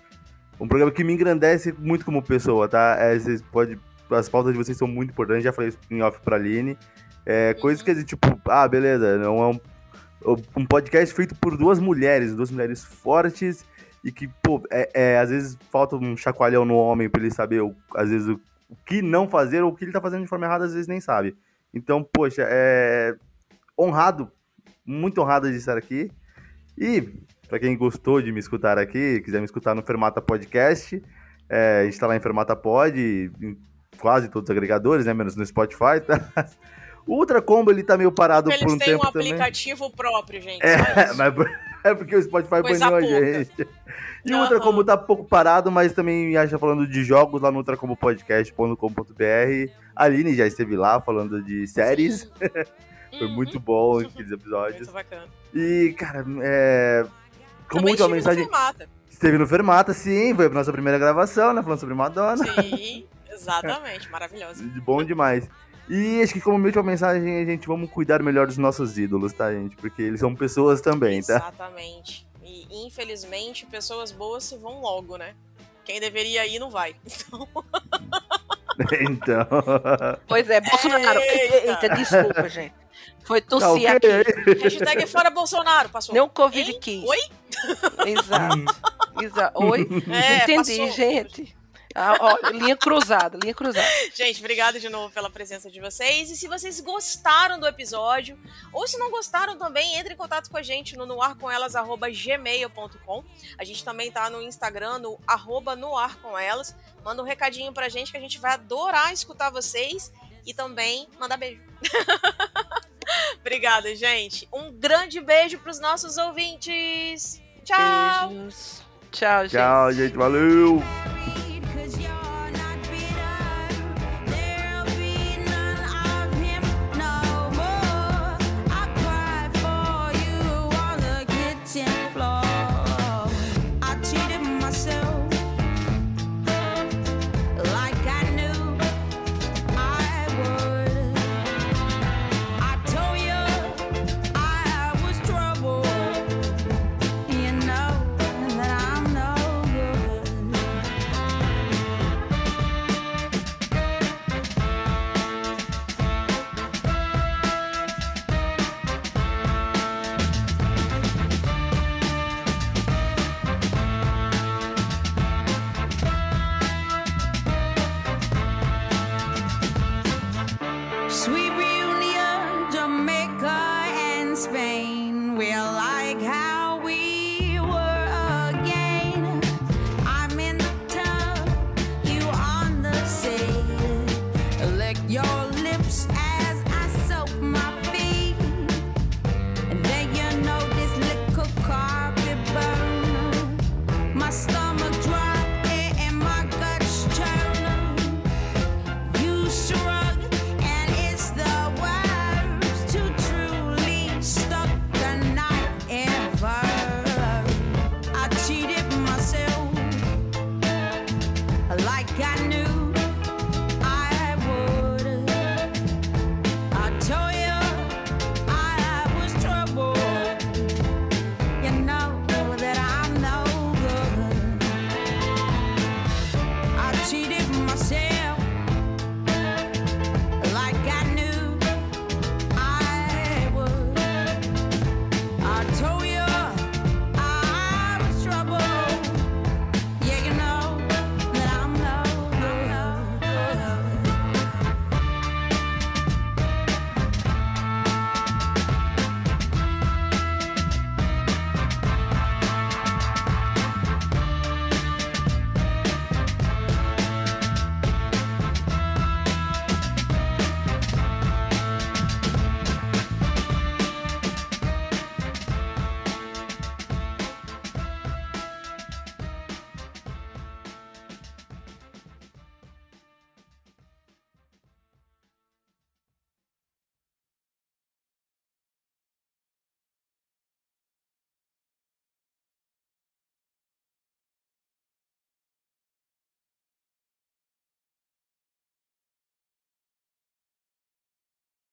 Um programa que me engrandece muito como pessoa, tá? É, vocês pode, as pautas de vocês são muito importantes, já falei isso em off pra Aline. É, coisas que, tipo, ah, beleza, não é um, um podcast feito por duas mulheres, duas mulheres fortes e que, pô, é, é, às vezes falta um chacoalhão no homem pra ele saber, o- às vezes, o, o que não fazer ou o que ele tá fazendo de forma errada, às vezes nem sabe. Então, poxa, é honrado, muito honrado de estar aqui. E, pra quem gostou de me escutar aqui, quiser me escutar no Fermata Podcast, é, a gente tá lá em Fermata Pod, em quase todos os agregadores, né, menos no Spotify, tá? O Ultra Combo, ele tá meio parado por Eles um têm um tempo também. aplicativo próprio, gente. É, mas é porque o Spotify Coisa baniu a gente. E o Ultra. Combo tá pouco parado, mas também acha falando de jogos lá no ultracombopodcast.com.br. A Aline já esteve lá falando de séries. Foi Uhum. muito bom aqueles episódios. Muito bacana. E, cara, é. Como última no mensagem. Fermata. Esteve no Fermata, sim, foi a nossa primeira gravação, né? Falando sobre Madonna. Sim, exatamente. Maravilhoso. De bom demais. E acho que como última mensagem, a gente vamos cuidar melhor dos nossos ídolos, tá, gente? Porque eles são pessoas também, tá? Exatamente. E infelizmente, pessoas boas se vão logo, né? Quem deveria ir não vai. Então. Pois é, Bolsonaro. Eita. Eita, desculpa, gente. Foi Tá tossir ok. aqui. Hashtag fora Bolsonaro, passou. Nem o Covid Hein? quis. Oi? Exato. Exato. Oi? É, Entendi, passou. gente. Ah, ó, linha cruzada, linha cruzada. Gente, obrigada de novo pela presença de vocês. E se vocês gostaram do episódio, ou se não gostaram também, entre em contato com a gente no noarcomelas.gmail.com. A gente também tá no Instagram, no arroba noarcomelas. Manda um recadinho pra gente que a gente vai adorar escutar vocês e também mandar beijo. Obrigada, gente. Um grande beijo pros nossos ouvintes. Tchau! Beijos. Tchau, gente. Tchau, gente. Valeu!